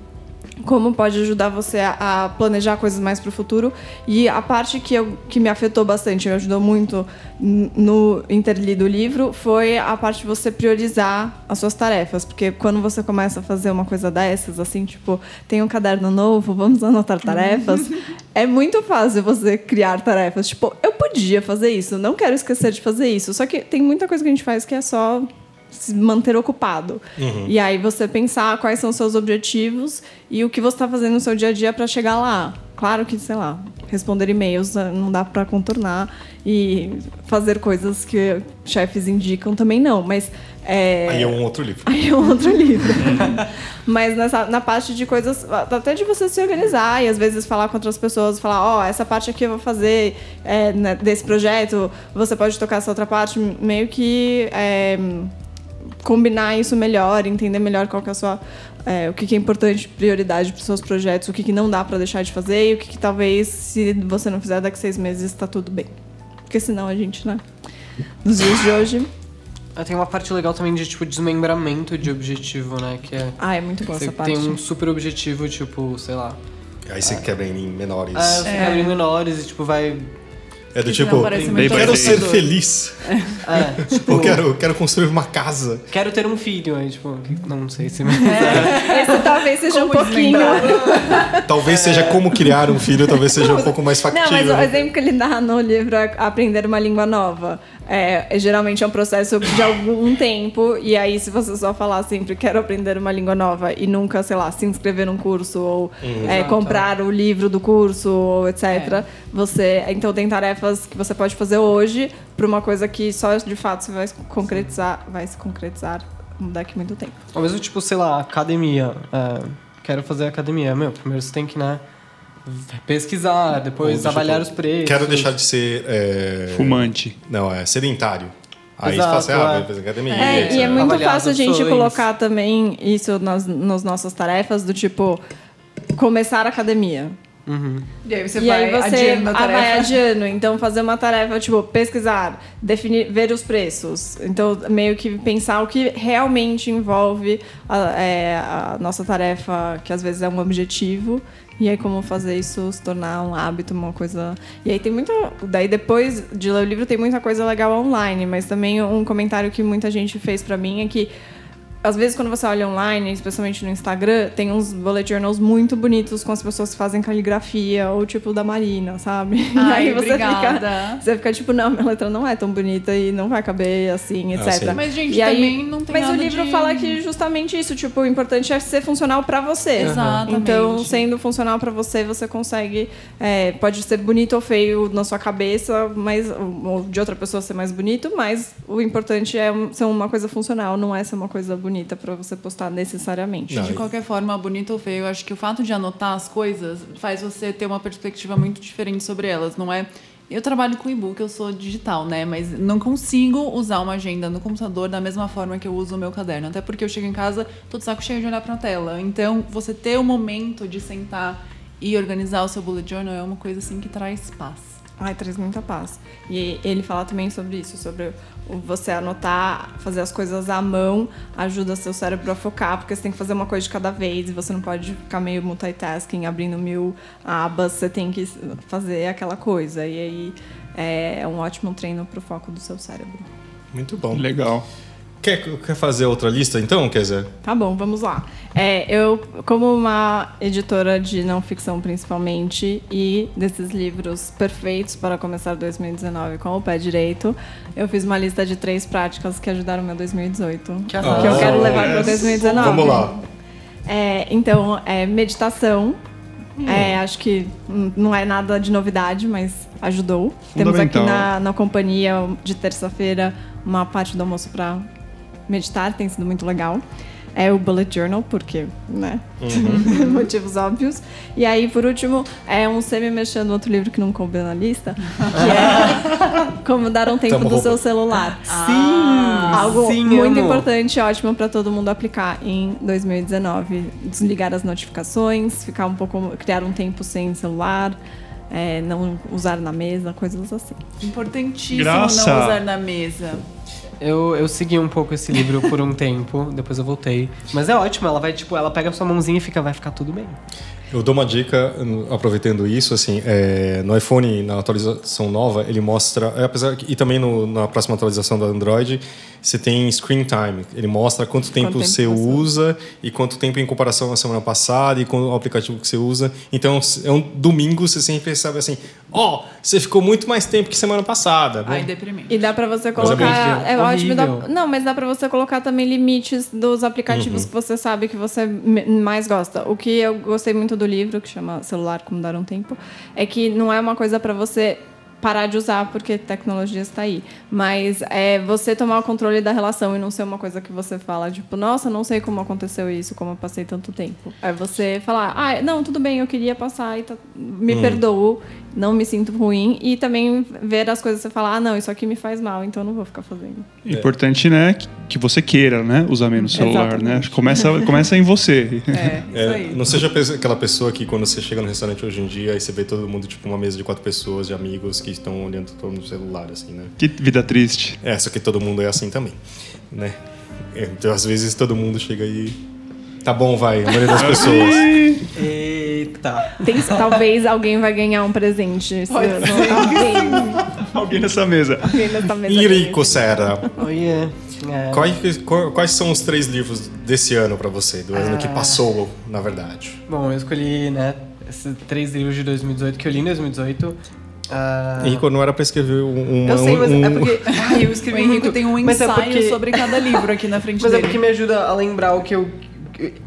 como pode ajudar você a, planejar coisas mais para o futuro. E a parte que, eu, que me afetou bastante, me ajudou muito no interlido do livro, foi a parte de você priorizar as suas tarefas. Porque quando você começa a fazer uma coisa dessas, assim, tipo, tem um caderno novo, vamos anotar tarefas, é muito fácil você criar tarefas. Tipo, eu podia fazer isso, não quero esquecer de fazer isso. Só que tem muita coisa que a gente faz que é só se manter ocupado. E aí você pensar quais são os seus objetivos e o que você está fazendo no seu dia a dia para chegar lá. Claro que, sei lá, responder e-mails eh, não dá para contornar e fazer coisas que chefes indicam também não, mas é, Aí é um outro livro. Aí é um outro livro. Mas nessa, na parte de coisas, até de você se organizar e às vezes falar com outras pessoas, falar, ó, essa parte aqui eu vou fazer é, desse projeto, você pode tocar essa outra parte, meio que é, combinar isso melhor, entender melhor qual que é a sua. é, o que, que é importante, prioridade para os seus projetos, o que, que não dá para deixar de fazer e o que, que talvez, se você não fizer daqui a seis meses, está tudo bem. Porque senão a gente, né? Nos dias de hoje. Ah, Tem uma parte legal também de, tipo, desmembramento de objetivo, né? Que é... Ah, é muito boa essa parte. tem um super objetivo, tipo, sei lá... Aí você quebra em menores. Ah, você É. quebra em menores e, tipo, vai... É do tipo, não quero ser feliz. É, tipo... Eu quero, quero construir uma casa. Quero ter um filho, aí, tipo... Não sei se... Esse talvez seja um Como pouquinho. Talvez seja como criar um filho, talvez seja um pouco mais Não, factível. mas o exemplo que ele dá no livro é aprender uma língua nova. É, é, geralmente é um processo de algum tempo, e aí, se você só falar sempre quero aprender uma língua nova e nunca, sei lá, se inscrever num curso ou é, comprar o livro do curso, ou etc., você. Então tem tarefas que você pode fazer hoje para uma coisa que só de fato você vai se concretizar, vai se concretizar daqui a muito tempo. Ao mesmo, tipo, sei lá, academia. É, quero fazer academia. Meu, primeiro você tem que, né... Pesquisar, depois Ou avaliar os preços. Quero deixar de ser. é, Fumante. Não, é sedentário. Aí Exato, você fala assim, ah, é. vai fazer academia. É, etc. e é muito Avaliar fácil a gente colocar também isso nas, nas nossas tarefas, do tipo, começar a academia. E aí você e vai aí você adiando a ah, vai tarefa. adiando. Então, fazer uma tarefa, tipo, pesquisar, definir, ver os preços. Então, meio que pensar o que realmente envolve a, é, a nossa tarefa, que às vezes é um objetivo. E aí, como fazer isso se tornar um hábito, uma coisa. E aí tem muita. Daí, depois de ler o livro, tem muita coisa legal online, mas também um comentário que muita gente fez pra mim é que às vezes quando você olha online, especialmente no Instagram, tem uns bullet journals muito bonitos com as pessoas que fazem caligrafia, ou tipo da Marina, sabe? e Ai, aí você obrigada. fica, você fica tipo, não, minha letra não é tão bonita e não vai caber assim, Ah, etc. Mas, gente, E aí- também não tem Mas o livro de- fala que justamente isso, tipo, o importante é ser funcional pra você. Exatamente. Então, sendo funcional pra você, você consegue. é, pode ser bonito ou feio na sua cabeça, mas ou de outra pessoa ser mais bonito, mas o importante é ser uma coisa funcional, não é ser uma coisa bonita pra você postar necessariamente. Não, De qualquer forma, bonito ou feio, eu acho que o fato de anotar as coisas faz você ter uma perspectiva muito diferente sobre elas, não é? Eu trabalho com e-book, eu sou digital, né? Mas não consigo usar uma agenda no computador da mesma forma que eu uso o meu caderno. Até porque eu chego em casa, tô de saco cheio de olhar pra tela. Então, você ter o momento de sentar e organizar o seu bullet journal é uma coisa assim que traz paz. Ai, traz muita paz. E ele fala também sobre isso, sobre você anotar, fazer as coisas à mão, ajuda seu cérebro a focar, porque você tem que fazer uma coisa de cada vez e você não pode ficar meio multitasking, abrindo mil abas, você tem que fazer aquela coisa. E aí é um ótimo treino pro foco do seu cérebro. Muito bom. Legal. Quer, quer fazer outra lista então, quer dizer? Tá bom, vamos lá. É, eu, como uma editora de não ficção principalmente, e desses livros perfeitos para começar 2019 com o pé direito, eu fiz uma lista de três práticas que ajudaram meu 2018. Que, arraso. eu quero levar yes. para 2019. Vamos lá. É, então, é, meditação. É, acho que hum, não é nada de novidade, mas ajudou. Temos aqui na, na companhia de terça-feira uma parte do almoço para meditar, tem sido muito legal. É o Bullet Journal, porque, né? Motivos óbvios. E aí, por último, é um semi mexendo outro livro que não coube na lista, que é Como Dar um Tempo Tamo do roupa. Seu Celular. Sim! Algo sim, muito amo. importante, ótimo para todo mundo aplicar em 2019. Desligar as notificações, ficar um pouco, criar um tempo sem celular, é, não usar na mesa, coisas assim. Importantíssimo Graça. não usar na mesa. Eu, eu segui um pouco esse livro por um tempo, depois eu voltei. Mas é ótimo, ela vai, tipo, ela pega a sua mãozinha e fica, vai ficar tudo bem. Eu dou uma dica, aproveitando isso, assim, é, no iPhone, na atualização nova, ele mostra, é, apesar que- e também no- na próxima atualização do Android, você tem screen time. Ele mostra quanto tempo, tempo você você usa. e quanto tempo em comparação à semana passada e com o aplicativo que você usa. Então, é um domingo, você sempre sabe assim, ó, você ficou muito mais tempo que semana passada. Ai, Bom, deprimente. E dá pra você é colocar. horrível, É, ótimo. dá- não, mas dá pra você colocar também limites dos aplicativos Uhum. que você sabe que você mais gosta. O que eu gostei muito do livro, que chama Celular Como Dar um Tempo, é que não é uma coisa pra você parar de usar porque tecnologia está aí. Mas é você tomar o controle da relação e não ser uma coisa que você fala, tipo, nossa, não sei como aconteceu isso, como eu passei tanto tempo. É você falar, ah, não, tudo bem, eu queria passar e tá- me perdoo, não me sinto ruim. E também ver as coisas e você falar, ah, não, isso aqui me faz mal, então eu não vou ficar fazendo. Importante, né, que- você queira, né, usar menos o celular, né? Exatamente. Começa, começa em você. É, isso É, aí. não seja aquela pessoa que quando você chega no restaurante hoje em dia e você vê todo mundo, tipo, uma mesa de quatro pessoas, de amigos que estão olhando todo no celular, assim, né? Que vida triste. É, só que todo mundo é assim também, né? É, Então, às vezes, todo mundo chega aí... Tá bom, vai, a maioria das pessoas. Eita. Tem- talvez alguém vai ganhar um presente. Pode ano. ser. Talvez Alguém nessa mesa. alguém nessa mesa Irico. Sera, Oh, yeah. É. quais, qual- quais são os três livros desse ano pra você? Do ano que Ah. passou, na verdade. Bom, eu escolhi, né, esses três livros de 2018 que eu li em 2018. Ah, Henrico, não era pra escrever um... um eu sei, mas um- é porque. Ai, eu O escrevi Henrico muito. tem um Mas é ensaio porque- sobre cada livro aqui na frente Mas é dele. porque me ajuda a lembrar o que eu.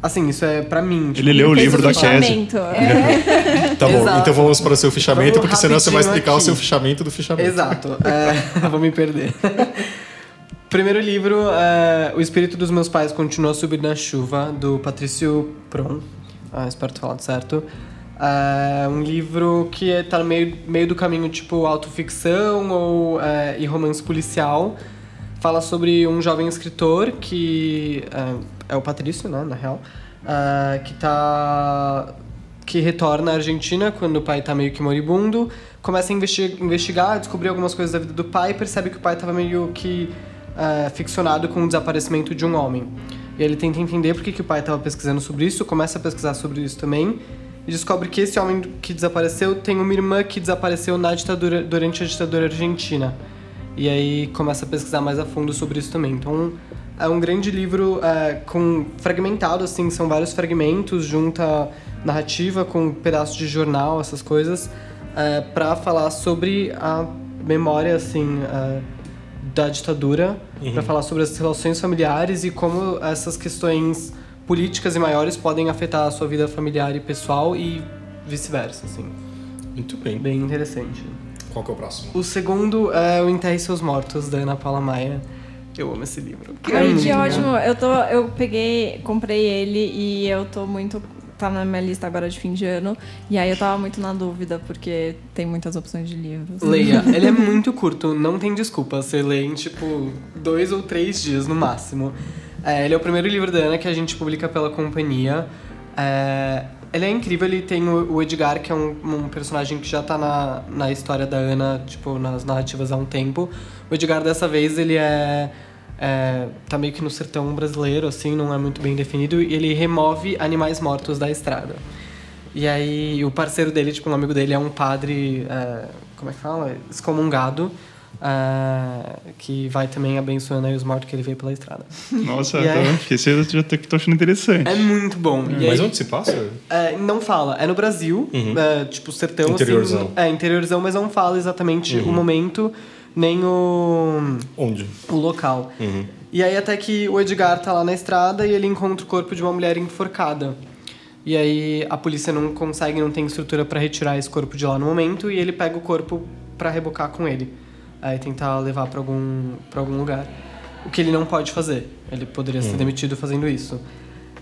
Assim, isso é pra mim. tipo, Ele leu o livro da Cassie. fichamento. Tá bom, Exato. então vamos para o seu fichamento, Vamos porque senão você vai explicar o aqui. seu fichamento do fichamento. Exato. É, vou me perder. Primeiro livro, é, O Espírito dos Meus Pais Continua a Subir na Chuva, do Patrício Pron. Ah, espero ter falado certo. É um livro que é- tá no meio, meio do caminho tipo autoficção ou, é, e romance policial. Fala sobre um jovem escritor que é, é o Patrício, né, na real, é, que tá que retorna à Argentina quando o pai tá meio que moribundo, começa a investi- investigar, descobrir algumas coisas da vida do pai e percebe que o pai tava meio que é, ficcionado com o desaparecimento de um homem. E ele tenta entender por que, que o pai estava pesquisando sobre isso, começa a pesquisar sobre isso também, e descobre que esse homem que desapareceu tem uma irmã que desapareceu na ditadura, durante a ditadura argentina. E aí começa a pesquisar mais a fundo sobre isso também. Então é um grande livro é, com fragmentado, assim, são vários fragmentos, junta narrativa com pedaços de jornal, essas coisas, é, para falar sobre a memória, assim, é, da ditadura, para falar sobre as relações familiares e como essas questões políticas e maiores podem afetar a sua vida familiar e pessoal e vice-versa, assim. Muito bem. Bem interessante. Qual que é o próximo? O segundo é O Enterre Seus Mortos, da Ana Paula Maia. Eu amo esse livro. Ai, muito que legal. ótimo. Eu, tô, eu peguei, comprei ele e eu tô muito. Tá na minha lista agora de fim de ano. E aí eu tava muito na dúvida, porque tem muitas opções de livros. Leia, ele é muito curto, não tem desculpa. Você lê em tipo dois ou três dias no máximo. É, ele é o primeiro livro da Ana que a gente publica pela companhia. É, ele é incrível, ele tem o, Edgar, que é um, um personagem que já tá na, na história da Ana, tipo, nas narrativas há um tempo. O Edgar, dessa vez, ele é, é. tá meio que no sertão brasileiro, assim, não é muito bem definido, e ele remove animais mortos da estrada. E aí o parceiro dele, tipo, um amigo dele é um padre, é, como é que fala? Excomungado, é, que vai também abençoando aí os mortos que ele veio pela estrada. Nossa, E aí? então, esse eu já tô, tô achando interessante. É muito bom. E Mas aí, onde se passa? é, não fala, é no Brasil, é, tipo, sertão, Interiorzão. assim. É, interiorzão, mas não fala exatamente o momento, nem o Onde? o local. Uhum. E aí até que o Edgar tá lá na estrada e ele encontra o corpo de uma mulher enforcada. E aí a polícia não consegue, não tem estrutura pra retirar esse corpo de lá no momento e ele pega o corpo pra rebocar com ele. Aí tentar levar pra algum para algum lugar. O que ele não pode fazer. Ele poderia ser demitido fazendo isso.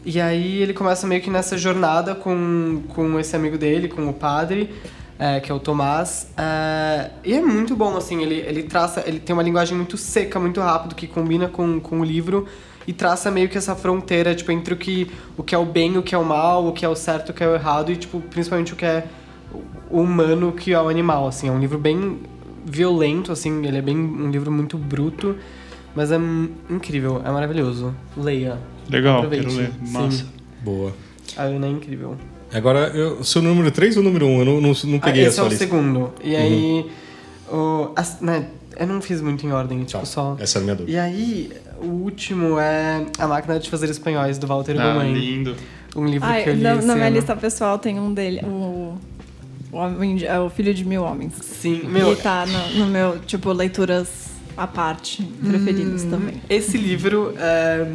E aí ele começa meio que nessa jornada com, com esse amigo dele, com o padre, é, que é o Tomás. é, e é muito bom, assim, ele, ele traça, ele tem uma linguagem muito seca, muito rápido, que combina com, com o livro e traça meio que essa fronteira, tipo, entre o que, o que é o bem, o que é o mal, o que é o certo, o que é o errado, e, tipo, principalmente o que é o humano, o que é o animal, assim. É um livro bem violento, assim, ele é bem um livro muito bruto, mas é incrível, é maravilhoso. Leia. Legal, Aproveite. quero ler. Sim. Massa. Boa. A Ana é incrível. Agora, eu, seu número 3 ou número 1? Um? Eu não, não, não peguei ah, a esse é o lista. segundo. E aí. O, as- né, eu não fiz muito em ordem, tipo, Tá, só. Essa é a minha dúvida. E aí, o último é A Máquina de Fazer Espanhóis, do Walter Ah, Gomain. lindo. Um livro Ai, que eu li na, esse na minha ano. lista pessoal tem um dele, o, o, homem de- é o Filho de Mil Homens. Sim, meu. E tá no, no meu, tipo, leituras à parte, preferidas Hum. também. Esse livro, é,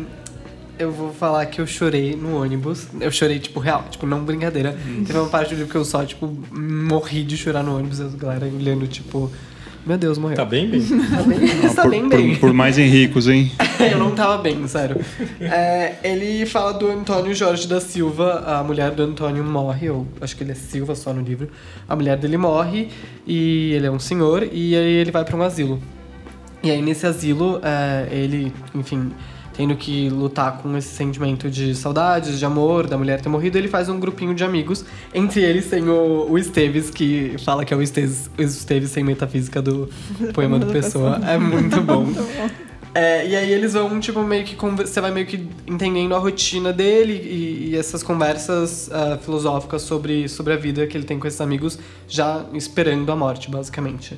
eu vou falar que eu chorei no ônibus. Eu chorei, tipo, real, tipo, não brincadeira. Teve uma parte do livro que eu só, tipo, morri de chorar no ônibus. A galera olhando, tipo, meu Deus, morreu. Tá bem, bem? Tá bem, tá por, bem por- bem. por mais Henricos, hein? eu não tava bem, sério. É, ele fala do Antônio Jorge da Silva, a mulher do Antônio morre, ou acho que ele é Silva só no livro. A mulher dele morre e ele é um senhor e aí ele vai pra um asilo. E aí nesse asilo, é, ele, enfim, tendo que lutar com esse sentimento de saudades, de amor, da mulher ter morrido, ele faz um grupinho de amigos. Entre eles tem o, o Esteves, que fala que é o Esteves, o Esteves sem metafísica do poema do Pessoa. É muito bom. É, e aí eles vão, tipo, meio que. Você vai meio que entendendo a rotina dele e, e essas conversas ah, filosóficas sobre, sobre a vida que ele tem com esses amigos, já esperando a morte, basicamente.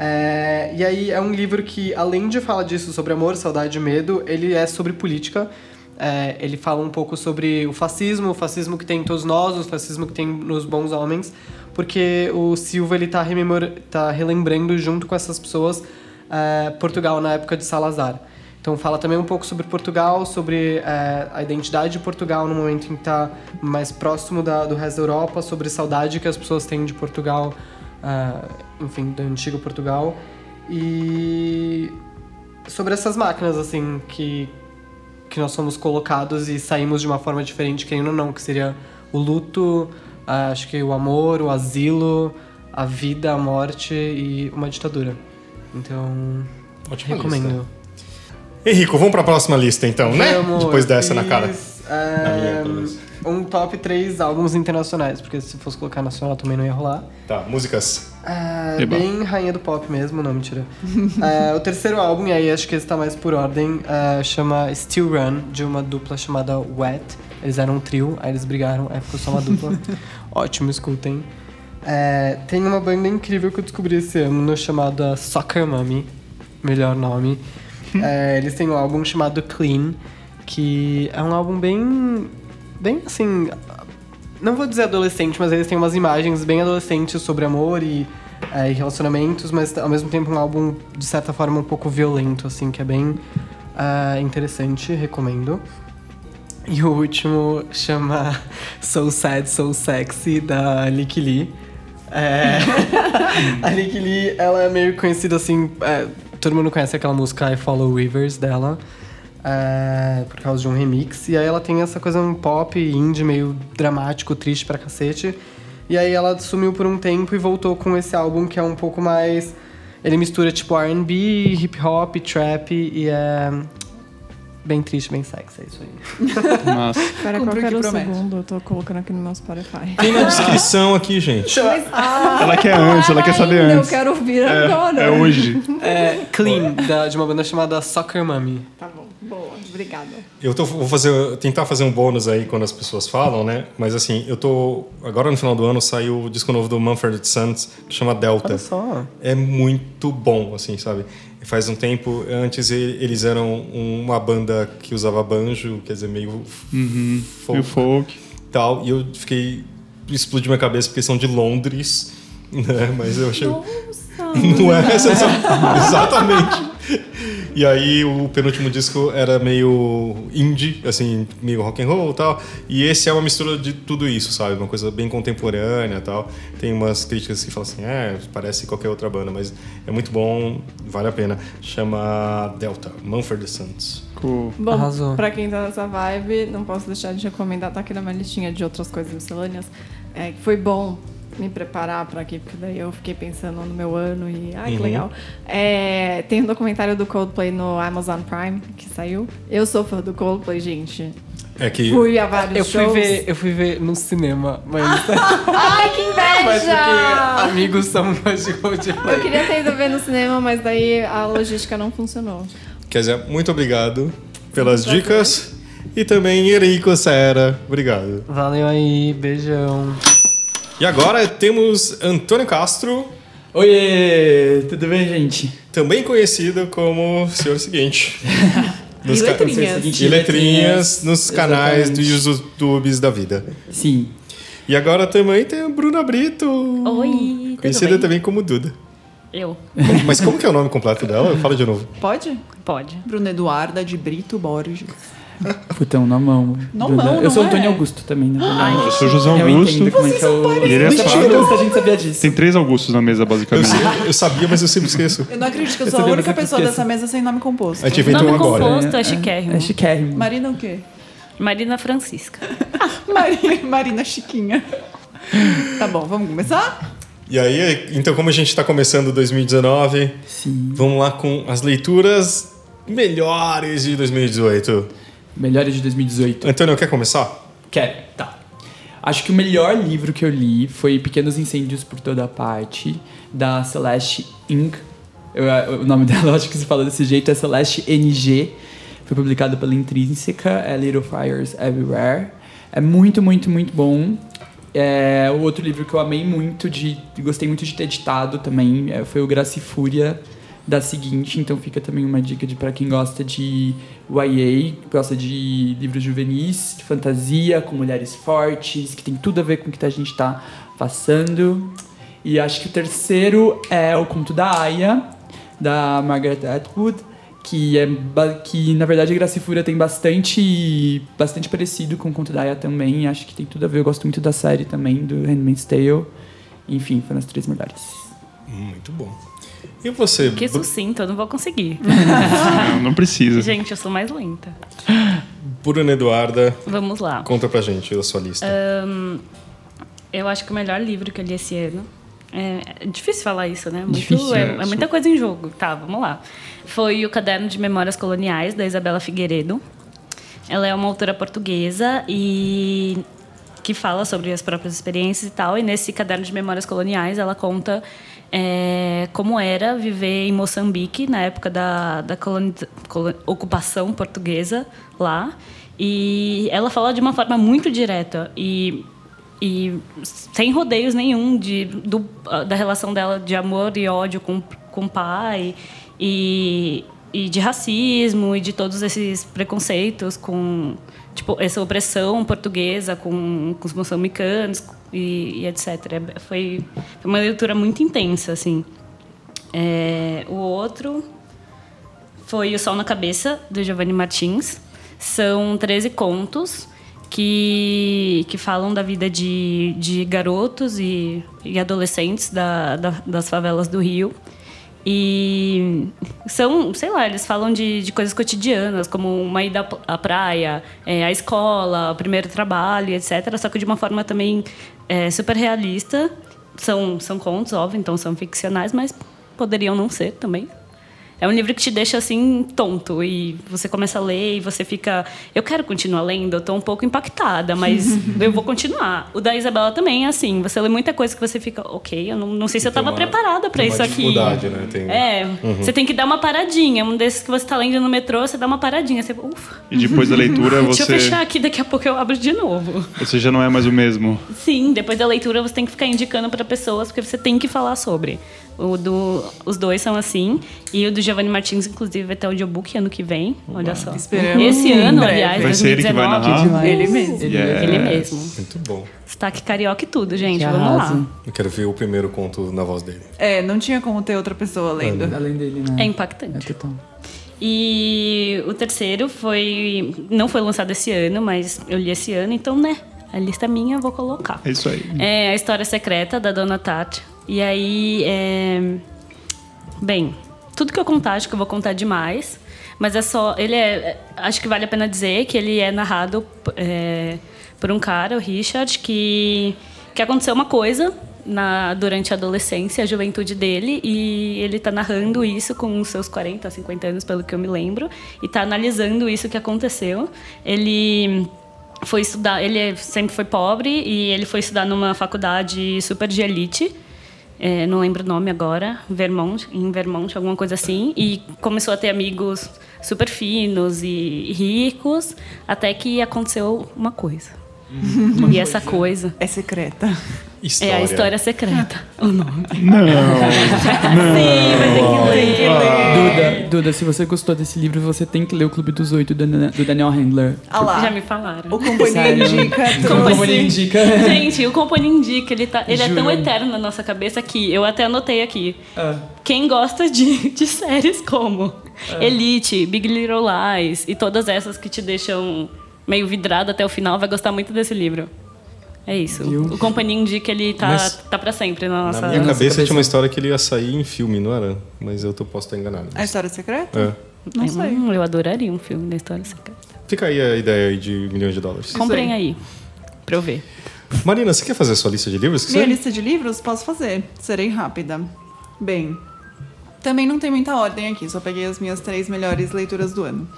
É, e aí é um livro que, além de falar disso sobre amor, saudade e medo, ele é sobre política. É, ele fala um pouco sobre o fascismo, o fascismo que tem em todos nós, o fascismo que tem nos bons homens, porque o Silva ele tá, rememor- tá relembrando junto com essas pessoas é, Portugal na época de Salazar. Então fala também um pouco sobre Portugal, sobre é, a identidade de Portugal no momento em que está mais próximo da- do resto da Europa, sobre saudade que as pessoas têm de Portugal, é, enfim, do antigo Portugal. E sobre essas máquinas, assim, que, que nós somos colocados e saímos de uma forma diferente, querendo ou não, que seria o luto, ah, acho que o amor, o asilo, a vida, a morte e uma ditadura. Então, Ótima recomendo. lista. Henrico, vamos pra próxima lista então, né? Vamos, Depois dessa na cara. fiz, Na minha, é, pelo menos. Um top 3 álbuns internacionais, porque se fosse colocar nacional também não ia rolar. Tá, músicas. É, bem rainha do pop mesmo, não, mentira. É, o terceiro álbum, e aí acho que esse tá mais por ordem, é, chama Still Run, de uma dupla chamada Wet. Eles eram um trio, aí eles brigaram, aí ficou só uma dupla. Ótimo, escutem. É, tem uma banda incrível que eu descobri esse ano, chamada Soccer Mommy, melhor nome. É, eles têm um álbum chamado Clean, que é um álbum bem. Bem assim. Não vou dizer adolescente, mas eles têm umas imagens bem adolescentes sobre amor e, é, relacionamentos, mas ao mesmo tempo um álbum, de certa forma, um pouco violento, assim, que é bem é, interessante, recomendo. E o último chama So Sad, So Sexy, da Lick Lee. É, a Lick Lee, ela é meio conhecida assim. é, todo mundo conhece aquela música I Follow Rivers dela. É, por causa de um remix. E aí ela tem essa coisa um pop indie meio dramático, triste pra cacete. E aí ela sumiu por um tempo e voltou com esse álbum que é um pouco mais. Ele mistura tipo RB, hip hop, trap e é. Bem triste, bem sexy, é isso aí. Mas Pera, qual era o promete. segundo? Eu tô colocando aqui no meu Spotify. Tem na descrição aqui, gente. ela quer antes, ela quer saber ainda, antes. Eu quero ouvir agora. É, é hoje. É Clean, da- de uma banda chamada Soccer Mommy. Tá bom, boa, obrigada. Eu tô, vou fazer, tentar fazer um bônus aí quando as pessoas falam, né? Mas assim, eu tô. Agora no final do ano saiu o disco novo do Mumford Sons, que chama Delta. Olha só. É muito bom, assim, sabe? Faz um tempo, antes eles eram uma banda que usava banjo, quer dizer, meio Uhum. folk E o folk. tal. E eu fiquei. explodiu minha cabeça porque são de Londres, né? Mas eu achei. Não é? Exa- Exatamente. E aí o penúltimo disco era meio indie, assim, meio rock and roll e tal. E esse é uma mistura de tudo isso, sabe? Uma coisa bem contemporânea e tal. Tem umas críticas que falam assim, é, parece qualquer outra banda, mas é muito bom, vale a pena. Chama Delta, Mumford Sons. Cool. Bom, Arrasou. pra quem tá nessa vibe, não posso deixar de recomendar, tá aqui na minha listinha de outras coisas miscelâneas. É, foi bom me preparar pra aqui, porque daí eu fiquei pensando no meu ano e. Ai, que Uhum. legal. É, tem um documentário do Coldplay no Amazon Prime que saiu. Eu sou fã do Coldplay, gente. É que Fui a vários Eu fui, shows. ver, eu fui ver no cinema, mas, Ai, que mas porque inveja! amigos são fãs de Eu Coldplay. queria ter ido ver no cinema, mas daí a logística não funcionou. Quer dizer, muito obrigado pelas dicas. E também Henrico Serra, obrigado. Valeu aí, beijão. E agora temos Antônio Castro, Oiê, tudo bem, gente? também conhecido como o Senhor Seguinte. Nos E letrinhas. Seguinte, E letrinhas nos canais Exatamente. dos YouTubes da vida. Sim. E agora também tem a Bruna Brito. Oi, Conhecida também como Duda. Eu. Mas como que é o nome completo dela? Fala de novo. Pode? Pode. Bruna Eduarda de Brito Borges. Putão, na mão. Na mão, Eu sou não Antônio é? Augusto também, né? Eu sou José Eu Augusto. entendo como é que é o... E ele é sábio. a gente sabia disso. Tem três Augustos na mesa, Eu, basicamente. sei- eu sabia, mas eu sempre esqueço. Eu não acredito que eu Eu sou a única eu pessoa dessa mesa sem nome composto. A gente inventou Nome um agora. composto é chiquérrimo. É chiquérrimo. Marina o quê? Marina Francisca. Marina, Marina Chiquinha. Tá bom, vamos começar? E aí, então como a gente está começando 2019, Sim. vamos lá com as leituras melhores de 2018. Melhores de 2018. Antônio, quer começar? Quero, tá. Acho que o melhor livro que eu li foi Pequenos Incêndios por Toda Parte, da Celeste. Eu- o nome dela, acho que se fala desse jeito, é Celeste NG. Foi publicado pela Intrínseca, é Little Fires Everywhere. É muito, muito, muito bom. É, o outro livro que eu amei muito, de, gostei muito de ter editado também, é, foi o Graça e Fúria, da seguinte, então fica também uma dica de para quem gosta de YA, gosta de livros juvenis, de fantasia, com mulheres fortes, que tem tudo a ver com o que a gente tá passando. E acho que o terceiro é o Conto da Aya, da Margaret Atwood, que é que na verdade a Graça Fúria tem bastante bastante parecido com o Conto da Aya também, acho que tem tudo a ver. Eu gosto muito da série também do Handmaid's Tale. Enfim, foram as três melhores. Muito bom. E você? Que sucinto, eu não vou conseguir. Não, não precisa. Gente, eu sou mais lenta. Bruna Eduarda, Vamos lá. conta pra gente a sua lista. Eu acho que o melhor livro que eu li esse ano. É, é difícil falar isso, né? Muito, Difícil, é, é, é muita coisa em jogo. Tá, vamos lá. Foi o Caderno de Memórias Coloniais, da Isabela Figueiredo. Ela é uma autora portuguesa e que fala sobre as próprias experiências e tal. E nesse caderno de memórias coloniais, ela conta é, como era viver em Moçambique na época da, da coloniza- colo- ocupação portuguesa lá. E ela fala de uma forma muito direta e, e sem rodeios nenhum de, do, da relação dela de amor e ódio com, com o pai e, e de racismo e de todos esses preconceitos com tipo essa opressão portuguesa com, com os moçambicanos e, e etc. É, Foi, foi uma leitura muito intensa assim. É, o outro foi O Sol na Cabeça, do Giovanni Martins. São 13 contos que, que falam da vida de, de garotos e, e adolescentes da, da- das favelas do Rio. E são, sei lá, eles falam de, de coisas cotidianas, como uma ida à praia, é, a escola, o primeiro trabalho, etc. Só que de uma forma também é, super realista. São, são contos, óbvio, então são ficcionais, mas poderiam não ser também. É um livro que te deixa assim tonto e você começa a ler e você fica, eu quero continuar lendo, eu tô um pouco impactada, mas eu vou continuar. O da Isabela também é assim, você lê muita coisa que você fica, OK, eu não, não sei se eu Tem tava uma- preparada para isso aqui. dificuldade, né? Tem- É, você tem que dar uma paradinha, um desses que você tá lendo no metrô, você dá uma paradinha, você, ufa. E depois da leitura Deixa eu você, fechar aqui, daqui a pouco eu abro de novo. você já não é mais o mesmo. Sim, depois da leitura você tem que ficar indicando para pessoas, porque você tem que falar sobre. O do, os dois são assim. E o do Giovanni Martins, inclusive, vai ter audiobook ano que vem. Olha só. Esperamos. Esse ano, aliás, Vai ser ele que vai 2019. narrar? Ele mesmo. Yes. Ele mesmo. Muito bom. Sotaque carioca e tudo, gente. Que Vamos arraso. lá. Eu quero ver o primeiro conto na voz dele. É, não tinha como ter outra pessoa lendo. Além dele, né? É É impactante. total. E o terceiro foi. Não foi lançado esse ano, mas eu li esse ano, então, né? A lista é minha, eu vou colocar. É isso aí. É a história secreta da Dona Tati. E aí, é... bem, tudo que eu contar, acho que eu vou contar demais. Mas é só. Ele é. Acho que vale a pena dizer que ele é narrado é, por um cara, o Richard, que, que aconteceu uma coisa na, durante a adolescência, a juventude dele, e ele tá narrando isso com seus 40, 50 anos, pelo que eu me lembro, e tá analisando isso que aconteceu. Ele foi estudar, ele é- sempre foi pobre e ele foi estudar numa faculdade super de elite. É, não lembro o nome agora, Vermont, em Vermont, alguma coisa assim, e começou a ter amigos super finos e ricos, até que aconteceu uma coisa. E essa coisa É secreta. História. é a história secreta, o nome. Não. Sim, vai ter que ler. Duda, Duda, se você gostou desse livro, você tem que ler O Clube dos Oito, do Dan- do Daniel Handler. Ah lá. Já me falaram. O companhia indica. Assim? ele indica. Gente, o Companhia Indica, ele, tá, ele é tão eterno na nossa cabeça que eu até anotei aqui. Ah. Quem gosta de, de séries como É. Elite, Big Little Lies e todas essas que te deixam meio vidrado até o final vai gostar muito desse livro. É isso. Viu? O Companhia Indica, ele tá, Mas- tá pra sempre na nossa... Na minha nossa cabeça, cabeça. tinha uma história que ele ia sair em filme, não era? Mas eu tô, posso estar enganado. A história secreta? É. Não sei. Hum, eu adoraria um filme da História Secreta. Fica aí a ideia aí de milhões de dólares. Comprem aí. pra eu ver. Marina, você quer fazer a sua lista de livros? Que Minha você- lista de livros, posso fazer. Serei rápida. Bem, também não tem muita ordem aqui, só peguei as minhas três melhores leituras do ano.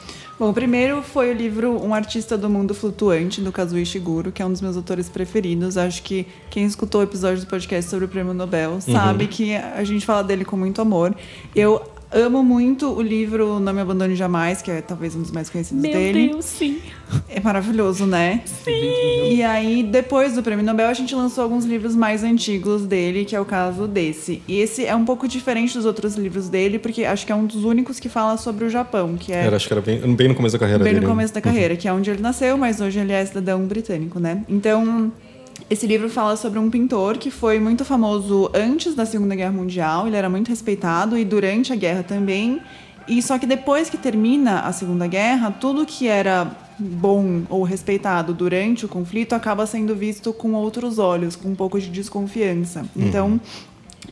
Bom, o primeiro foi o livro Um Artista do Mundo Flutuante, do Kazuo Ishiguro, que é um dos meus autores preferidos. Acho que quem escutou o episódio do podcast sobre o Prêmio Nobel sabe que a gente fala dele com muito amor. Eu amo muito o livro Não Me Abandone Jamais, que é talvez um dos mais conhecidos Meu dele. Deus, sim. É maravilhoso, né? Sim! E aí, depois do Prêmio Nobel, a gente lançou alguns livros mais antigos dele, que é o caso desse. E esse é um pouco diferente dos outros livros dele, porque acho que é um dos únicos que fala sobre o Japão, que é Era, acho que era bem, bem no começo da carreira bem dele. no né? começo da carreira, que é onde ele nasceu, mas hoje ele é cidadão britânico, né? Então, esse livro fala sobre um pintor que foi muito famoso antes da Segunda Guerra Mundial, ele era muito respeitado e durante a guerra também. E só que depois que termina a Segunda Guerra, tudo que era bom ou respeitado durante o conflito acaba sendo visto com outros olhos, com um pouco de desconfiança. Então,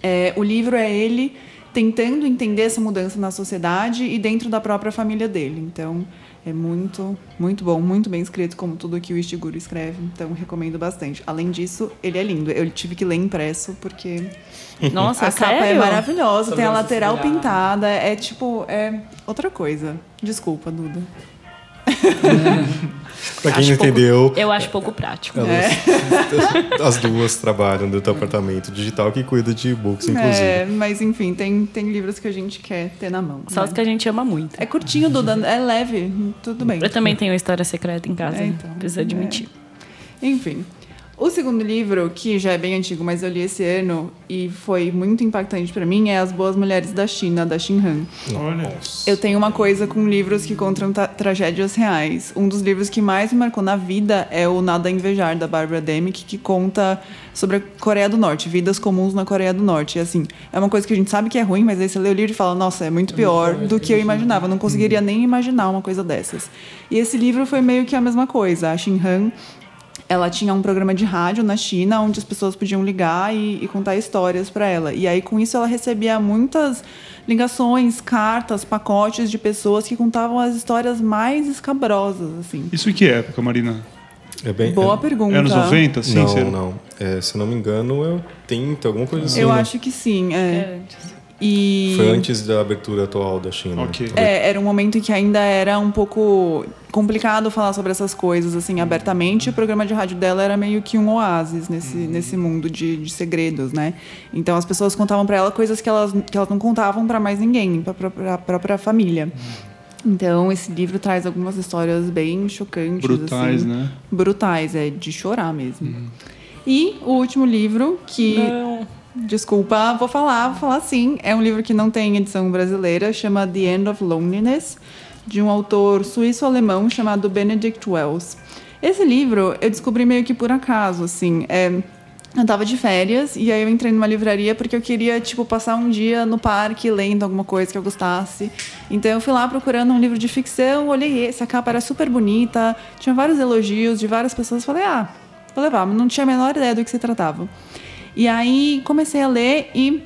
é, o livro é ele tentando entender essa mudança na sociedade e dentro da própria família dele. Então, é muito, muito bom, muito bem escrito, como tudo que o Ishiguro escreve. Então, recomendo bastante. Além disso, ele é lindo. Eu tive que ler impresso, porque Nossa, a capa é sério? maravilhosa, tem a lateral pintada, é tipo, é outra coisa. Desculpa, Duda. Pra quem Acho não pouco- entendeu, Eu acho pouco prático. É. as duas trabalham no departamento digital que cuida de e-books, inclusive. É, mas enfim, tem, tem livros que a gente quer ter na mão. Só né? os que a gente ama muito. É curtinho, Duda, é leve, tudo bem. Eu também tenho uma história secreta em casa, É, então. preciso admitir. Enfim. O segundo livro, que já é bem antigo, mas eu li esse ano e foi muito impactante pra mim, é As Boas Mulheres da China, da Xin Han. Olha. Eu tenho uma coisa com livros que contam tra- tragédias reais. Um dos livros que mais me marcou na vida é o Nada a Invejar, da Barbara Demick, que conta sobre a Coreia do Norte, vidas comuns na Coreia do Norte. E assim, é uma coisa que a gente sabe que é ruim, mas aí você lê o livro e fala, nossa, é muito pior do que eu imaginava. Eu não conseguiria nem imaginar uma coisa dessas. E esse livro foi meio que a mesma coisa. A Xin Han ela tinha um programa de rádio na China onde as pessoas podiam ligar e, e contar histórias para ela. E aí com isso ela recebia muitas ligações, cartas, pacotes de pessoas que contavam as histórias mais escabrosas, assim. Isso em que época, Marina? É bem, Boa é- pergunta. É anos 90, sim? não, não. É, se eu não me engano, é 80, alguma coisa assim. Eu né? acho que sim, é. É. E Foi antes da abertura atual da China. Ok. É, era um momento em que ainda era um pouco complicado falar sobre essas coisas assim abertamente. E o programa de rádio dela era meio que um oásis nesse, nesse mundo de, de segredos, né? Então as pessoas contavam para ela coisas que elas, que elas não contavam para mais ninguém, para a própria família. Então esse livro traz algumas histórias bem chocantes, Brutais, assim, né? brutais, é de chorar mesmo. E o último livro que Não. Desculpa, vou falar, vou falar sim. É um livro que não tem edição brasileira, chama The End of Loneliness, de um autor suíço-alemão chamado Benedict Wells. Esse livro eu descobri meio que por acaso, assim. É, eu tava de férias e aí eu entrei numa livraria porque eu queria, tipo, passar um dia no parque lendo alguma coisa que eu gostasse. Então eu fui lá procurando um livro de ficção, olhei esse, a capa era super bonita, tinha vários elogios de várias pessoas. Falei, ah, vou levar, mas não tinha a menor ideia do que se tratava. E aí comecei a ler e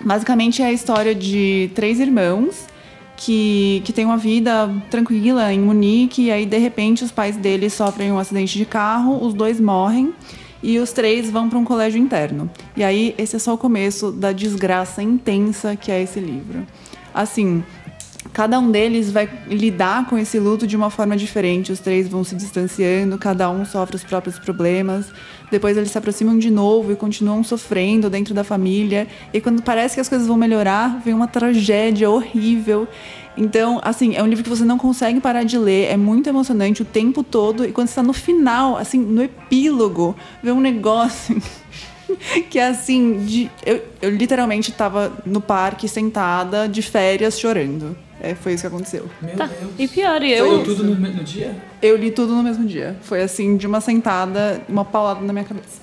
basicamente é a história de três irmãos que, que têm uma vida tranquila em Munique e aí de repente os pais deles sofrem um acidente de carro, os dois morrem e os três vão para um colégio interno. E aí esse é só o começo da desgraça intensa que é esse livro. Assim, cada um deles vai lidar com esse luto de uma forma diferente. Os três vão se distanciando, cada um sofre os próprios problemas. Depois eles se aproximam de novo e continuam sofrendo dentro da família. E quando parece que as coisas vão melhorar, vem uma tragédia horrível. Então, assim, é um livro que você não consegue parar de ler, é muito emocionante o tempo todo. E quando está no final, assim, no epílogo, vê um negócio que é assim, de, eu, eu literalmente estava no parque sentada de férias chorando. É, foi isso que aconteceu. Meu Tá. Deus. E pior, Foi eu. tudo no, no dia? Eu li tudo no mesmo dia. Foi assim, de uma sentada, uma paulada na minha cabeça.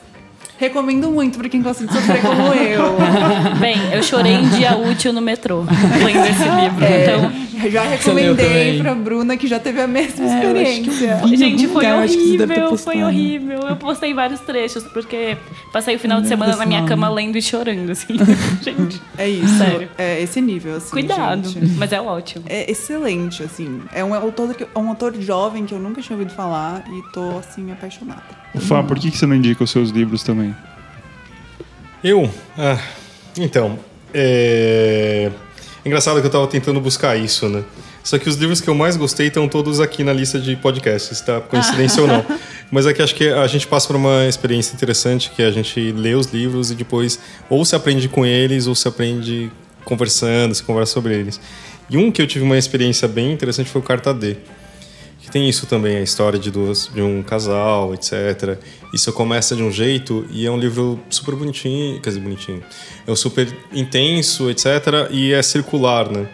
Recomendo muito pra quem gosta de sofrer como eu. Bem, eu chorei em dia útil no metrô, lendo esse livro. É, Então, já recomendei pra Bruna que já teve a mesma É, experiência. vi. gente, foi lugar, horrível, foi horrível. Eu postei vários trechos, porque passei o final de semana na minha cama lendo e chorando, assim. gente, É isso. Sério. É esse nível, assim. cuidado. gente. Mas é ótimo. É excelente, assim. É um autor, que- é um autor jovem que eu nunca tinha ouvido falar e tô, assim, apaixonada. Fá, por que, que você não indica os seus livros também? Eu? Ah, então, é... Engraçado que eu tava tentando buscar isso, né? Só que os livros que eu mais gostei estão todos aqui na lista de podcasts, tá? Coincidência ou não. Mas é que acho que a gente passa por uma experiência interessante, que a gente lê os livros e depois ou se aprende com eles ou se aprende conversando, se conversa sobre eles. E um que eu tive uma experiência bem interessante foi o Carta D. Tem isso também, a história de, duas, de um casal, etc. Isso começa de um jeito e é um livro super bonitinho, quer dizer, bonitinho. É um super intenso, etc. E é circular, né?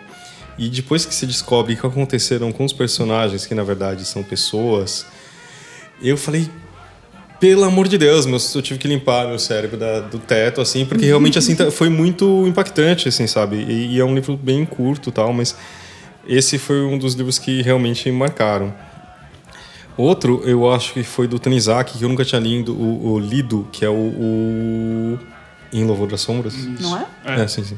E depois que se descobre o que aconteceram com os personagens, que na verdade são pessoas, eu falei, pelo amor de Deus, meu, eu tive que limpar meu cérebro da- do teto, assim, porque realmente assim tá- foi muito impactante, assim, sabe? E, e é um livro bem curto, tal, mas esse foi um dos livros que realmente me marcaram. Outro, eu acho que foi do Tanizaki, que eu nunca tinha lido, o, o lido, que é o, o Em Louvor das Sombras. Não é? É, sim, sim.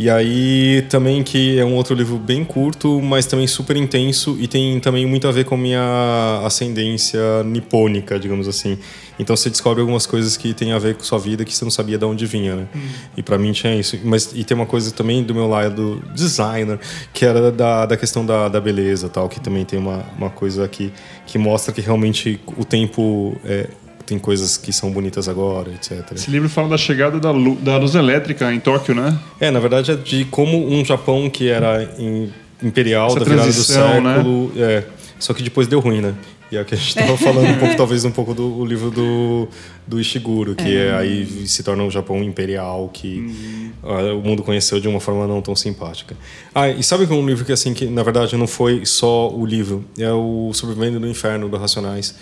E aí também que é um outro livro bem curto, mas também super intenso e tem também muito a ver com minha ascendência nipônica, digamos assim. Então você descobre algumas coisas que tem a ver com sua vida que você não sabia de onde vinha, né? E para mim tinha isso. Mas e tem uma coisa também do meu lado designer, que era da, da questão da, da beleza, tal, que também tem uma, uma coisa que que mostra que realmente o tempo é, tem coisas que são bonitas agora, etc. Esse livro fala da chegada da, lu- da luz elétrica em Tóquio, né? É, na verdade é de como um Japão que era im- imperial Essa da virada do né? século, é, só que depois deu ruim, né? E é o que a gente estava falando um pouco, talvez um pouco do livro do, do Ishiguro, que é. aí se torna um Japão imperial que ah, o mundo conheceu de uma forma não tão simpática. Ah, e sabe que um livro que assim que na verdade não foi só o livro, é o Sobrevivendo do Inferno do Racionais,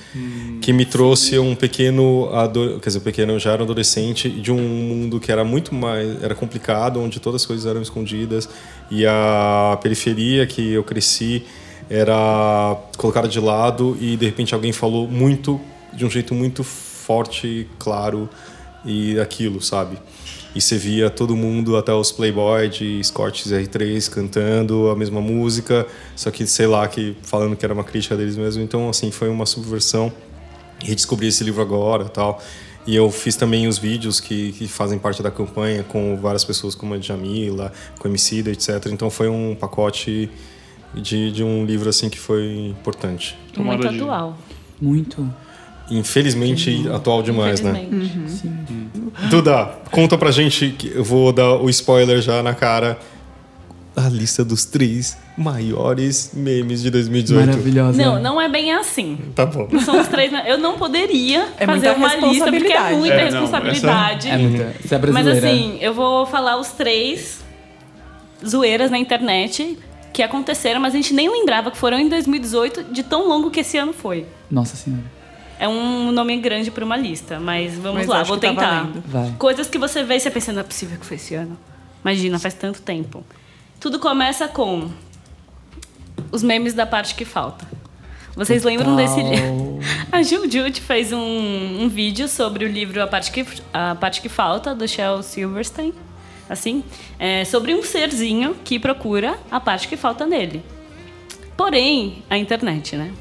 que me trouxe um pequeno quer dizer, pequeno, eu já era adolescente de um mundo que era muito mais era complicado, onde todas as coisas eram escondidas e a periferia que eu cresci era colocada de lado e de repente alguém falou muito de um jeito muito forte, claro e aquilo, sabe? E você via todo mundo, até os Playboy de Scott R3 cantando a mesma música, só que sei lá, que falando que era uma crítica deles mesmo. Então, assim, foi uma subversão. Redescobri esse livro agora tal. E eu fiz também os vídeos que, que fazem parte da campanha com várias pessoas como a Jamila, com a Emicida, etc. Então foi um pacote de, de um livro assim que foi importante. Muito Tomada de- atual. Muito. Infelizmente atual demais, né? infelizmente. Sim. Duda, conta pra gente, que eu vou dar o spoiler já na cara. A lista dos três maiores memes de 2018. Maravilhosa. Não, não é bem assim. Tá bom. São os três. Eu não poderia É fazer uma lista porque é muita É, não, responsabilidade. É muita. Você é Mas brasileira. assim, eu vou falar os três zoeiras na internet que aconteceram, mas a gente nem lembrava que foram em 2018, de tão longo que esse ano foi. Nossa senhora. É um nome grande para uma lista, mas vamos Mas lá, vou tá tentar. Vai. Coisas que você vê e você pensa, não é possível que foi esse ano. Imagina, faz tanto tempo. Tudo começa com os memes da parte que falta. Vocês lembram desse livro? A Juljut fez um, um vídeo sobre o livro A Parte que, a parte que Falta, do Shel Silverstein. Assim, é, sobre um serzinho que procura a parte que falta nele. Porém, a internet, né?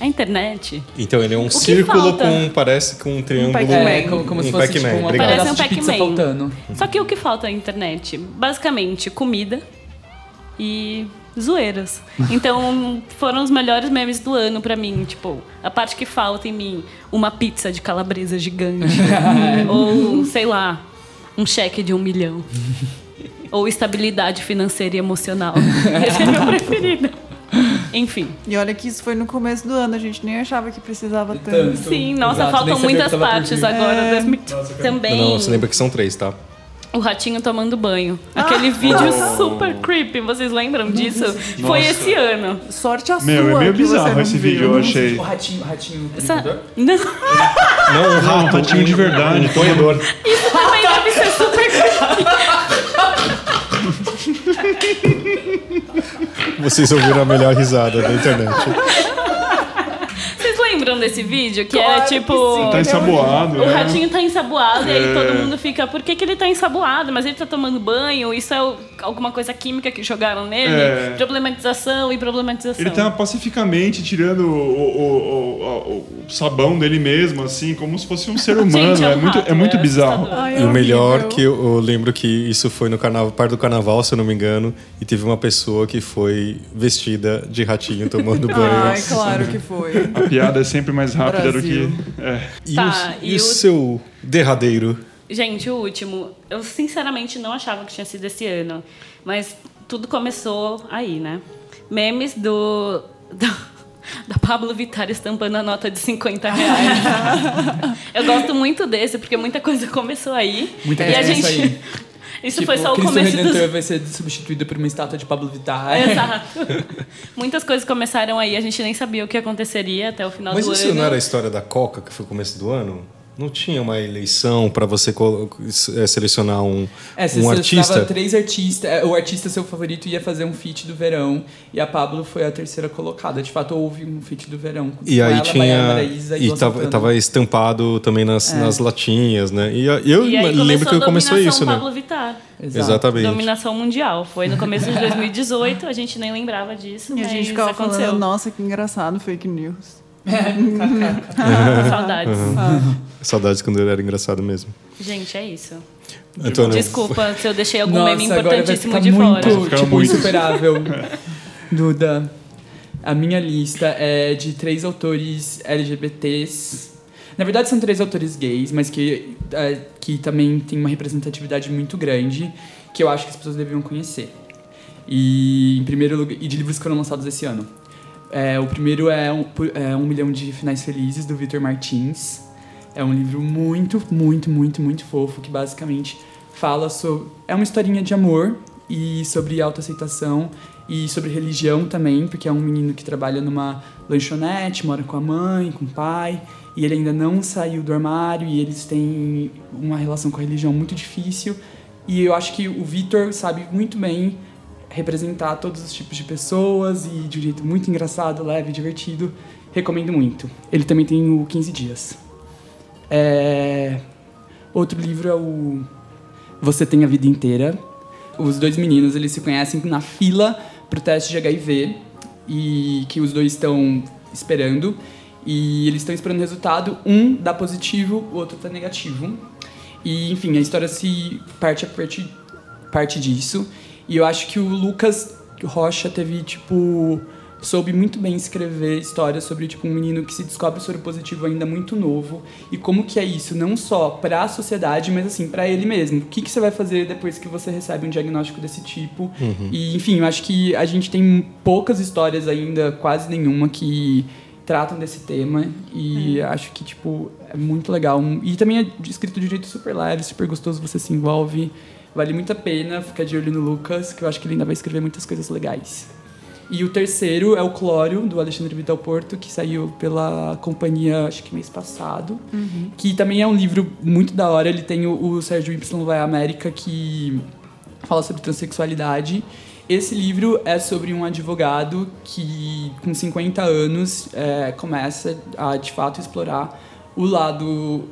A internet Então ele é um círculo falta? com. parece com um triângulo. Pac-Man. É, como, como um se fosse tipo, Pac-Man, uma obrigado. Parece um Pac-Man. faltando. Só que o que falta na internet? Basicamente, comida e zoeiras. Então, foram os melhores memes do ano pra mim. Tipo, a parte que falta em mim, uma pizza de calabresa gigante. Ou, sei lá, um cheque de um milhão. Ou estabilidade financeira e emocional. Esse é meu preferido. Enfim. E olha que isso foi no começo do ano, a gente nem achava que precisava tanto. Tanto. Sim, nossa, Exato, faltam muitas partes agora. 2000. Também. Não, você lembra que são três, tá? O ratinho tomando banho. Aquele vídeo super creepy, vocês lembram disso? Foi Nossa. esse ano. Sorte a sua. Meu, é meio que você bizarro esse viu. vídeo, eu achei. O ratinho, o ratinho. Essa... Não, Não, um um rato. ratinho de verdade. Um ponhador. também deve ser super creepy. Vocês ouviram a melhor risada da internet. Desse vídeo? Que Claro era que tipo. sim. Tá ensaboado, O né? ratinho tá ensaboado e aí É. todo mundo fica, por que, que ele tá ensaboado? Mas ele tá tomando banho, isso é o- alguma coisa química que jogaram nele? É. Problematização e problematização. Ele tá pacificamente tirando o, o- o- o- o sabão dele mesmo, assim, como se fosse um ser humano. Gente, é é, um muito, rato, é muito é bizarro. assustador. Ai, é E o melhor que eu, eu lembro que isso foi no carnaval, parte do carnaval, se eu não me engano, e teve uma pessoa que foi vestida de ratinho tomando banho. Ai, claro que foi. A piada é sempre mais rápida do Brasil. que. É. E, Tá, o, e e o o- seu derradeiro? Gente, o último, eu sinceramente não achava que tinha sido esse ano, mas tudo começou aí, né? Memes do. do- da Pablo Vittar estampando a nota de 50 reais. eu gosto muito desse, porque muita coisa começou aí. Muita e a coisa gente. começou aí. Isso Tipo, foi só o Cristo começo Redentor dos. vai ser substituído por uma estátua de Pablo Vittar. Exato. Muitas coisas começaram aí, a gente nem sabia o que aconteceria até o final Mas do isso ano. não era a história da Coca, que foi o começo do ano? Não tinha uma eleição para você eh, selecionar um, É, você um artista? três artistas. é, O artista seu favorito ia fazer um feat do verão. E a Pablo foi a terceira colocada. De fato, houve um feat do verão. E com aí ela, Baiana tinha. E tava, tava estampado também nas, nas latinhas, né? E eu E aí lembro que começou isso, né? Pablo Vittar. Exato. Exatamente. Dominação mundial. Foi no começo de 2018, a gente nem lembrava disso, E a gente ficava aconteceu. falando, nossa, que engraçado, fake news. Saudades. Saudades quando ele era engraçado mesmo. Gente, é isso. Antônio, Desculpa se eu deixei algum Nossa, meme agora vai importantíssimo ficar de muito, fora. Tipo, muito. insuperável. Duda, a minha lista é de três autores LGBTs. Na verdade, são três autores gays, mas que, é, que também tem uma representatividade muito grande, que eu acho que as pessoas deveriam conhecer. E, em primeiro lugar, e de livros que foram lançados esse ano. É, o primeiro é um, é um Milhão de Finais Felizes, do Victor Martins. É um livro muito, muito, muito, muito fofo, que basicamente fala sobre... É uma historinha de amor e sobre autoaceitação e sobre religião também, porque é um menino que trabalha numa lanchonete, mora com a mãe, com o pai, e ele ainda não saiu do armário e eles têm uma relação com a religião muito difícil. E eu acho que o Victor sabe muito bem representar todos os tipos de pessoas e de um jeito muito engraçado, leve, divertido. Recomendo muito. Ele também tem o 15 Dias. É, Outro livro é o Você Tem a Vida Inteira. Os dois meninos, eles se conhecem na fila pro teste de HIV e que os dois estão esperando. E eles estão esperando o resultado. Um dá positivo, o outro tá negativo. E, enfim, a história se parte a partir parte disso. E eu acho que o Lucas Rocha teve, tipo, soube muito bem escrever histórias sobre, tipo, um menino que se descobre soro positivo ainda muito novo. E como que é isso, não só pra sociedade, mas, assim, pra ele mesmo. O que, que você vai fazer depois que você recebe um diagnóstico desse tipo? E, enfim, eu acho que a gente tem poucas histórias ainda, quase nenhuma, que tratam desse tema e acho que tipo é muito legal e também é escrito de um jeito super leve super gostoso você se envolve vale muito a pena ficar de olho no Lucas que eu acho que ele ainda vai escrever muitas coisas legais e o terceiro é o Clório do Alexandre Vital Porto que saiu pela companhia acho que mês passado. Que também é um livro muito da hora. Ele tem o, o Sérgio Y vai à América que fala sobre transexualidade. Esse livro é sobre um advogado que, com 50 anos, é, começa a, de fato, explorar o lado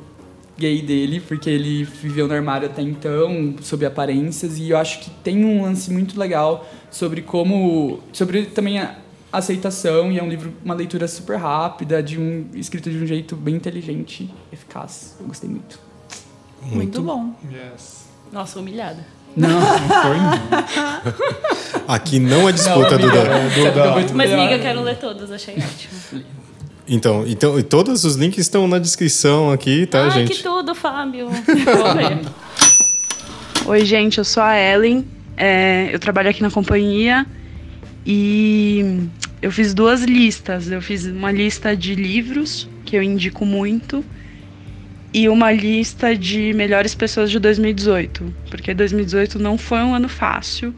gay dele, porque ele viveu no armário até então, sob aparências, e eu acho que tem um lance muito legal sobre como... sobre também a aceitação, e é um livro, uma leitura super rápida, de um, escrito de um jeito bem inteligente, eficaz. Eu gostei muito. Muito, bom. Yes. Nossa, humilhada. Não, Não foi, não. aqui não é disputa, amiga, Duda. é, Duda. muito Mas, amiga, eu quero ler todas, achei ótimo. Então, então, e todos os links estão na descrição aqui, tá, Ai, gente? que tudo, Fábio. Oi, gente, eu sou a Ellen. É, eu trabalho aqui na companhia e eu fiz duas listas. Eu fiz uma lista de livros que eu indico muito e uma lista de melhores pessoas de 2018, porque 2018 não foi um ano fácil,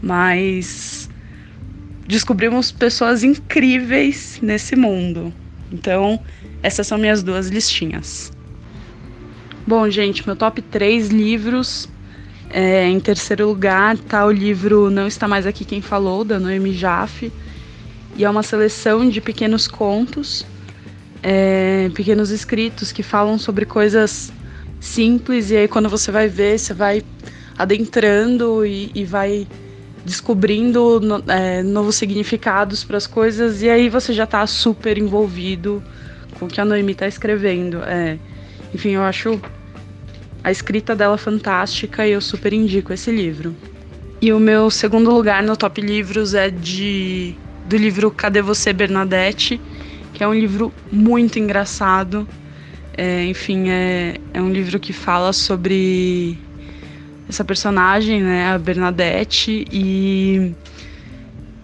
mas descobrimos pessoas incríveis nesse mundo. Então, essas são minhas duas listinhas. Bom, gente, meu top 3 livros. É, em terceiro lugar tá o livro Não Está Mais Aqui Quem Falou, da Noemi Jaffe. E é uma seleção de pequenos contos, é, pequenos escritos que falam sobre coisas simples. E aí, quando você vai ver, você vai adentrando e, e vai descobrindo no- é, novos significados para as coisas. E aí você já tá super envolvido com o que a Noemi tá escrevendo. É, enfim, eu acho a escrita dela fantástica e eu super indico esse livro. E o meu segundo lugar no top livros é de do livro Cadê Você, Bernadette, que é um livro muito engraçado. É, enfim, é, é um livro que fala sobre essa personagem, né, a Bernadette, e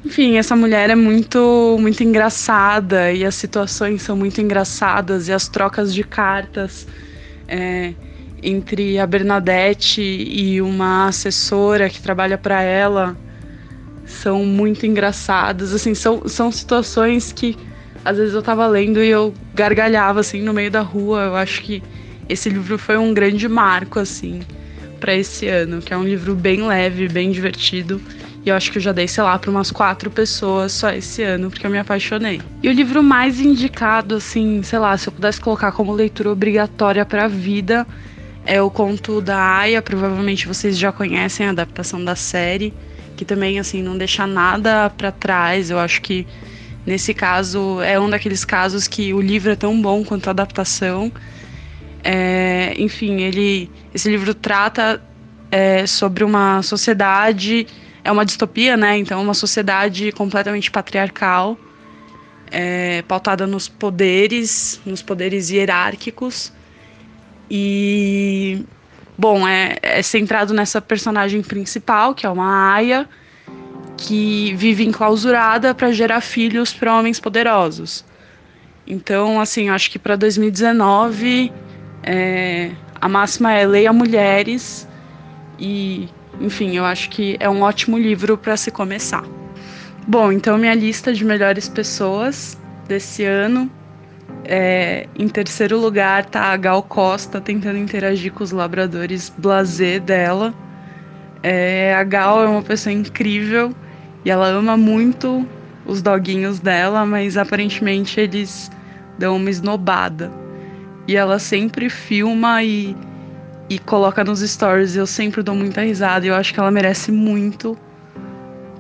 enfim, essa mulher é muito muito engraçada e as situações são muito engraçadas e as trocas de cartas é, entre a Bernadette e uma assessora que trabalha para ela são muito engraçadas. Assim, são, são situações que às vezes eu tava lendo e eu gargalhava assim no meio da rua. Eu acho que esse livro foi um grande marco assim para esse ano, que é um livro bem leve, bem divertido. E eu acho que eu já dei, sei lá, para umas quatro pessoas só esse ano, porque eu me apaixonei. E o livro mais indicado, assim, sei lá, se eu pudesse colocar como leitura obrigatória para a vida, é o conto da Aya. Provavelmente vocês já conhecem a adaptação da série, que também, assim, não deixa nada para trás. Eu acho que Nesse caso, é um daqueles casos que o livro é tão bom quanto a adaptação. É, enfim, ele, esse livro trata é, sobre uma sociedade, é uma distopia, né? Então, uma sociedade completamente patriarcal, é, pautada nos poderes, nos poderes hierárquicos. E, bom, é, é centrado nessa personagem principal, que é uma Aya, que vive enclausurada para gerar filhos para homens poderosos. Então, assim, acho que para 2019 é, a máxima é leia mulheres e, enfim, eu acho que é um ótimo livro para se começar. Bom, então minha lista de melhores pessoas desse ano. É, em terceiro lugar tá a Gal Costa tentando interagir com os labradores blasé dela. É, a Gal é uma pessoa incrível e ela ama muito os doguinhos dela, mas aparentemente eles dão uma esnobada. E ela sempre filma e, e coloca nos stories. Eu sempre dou muita risada. E eu acho que ela merece muito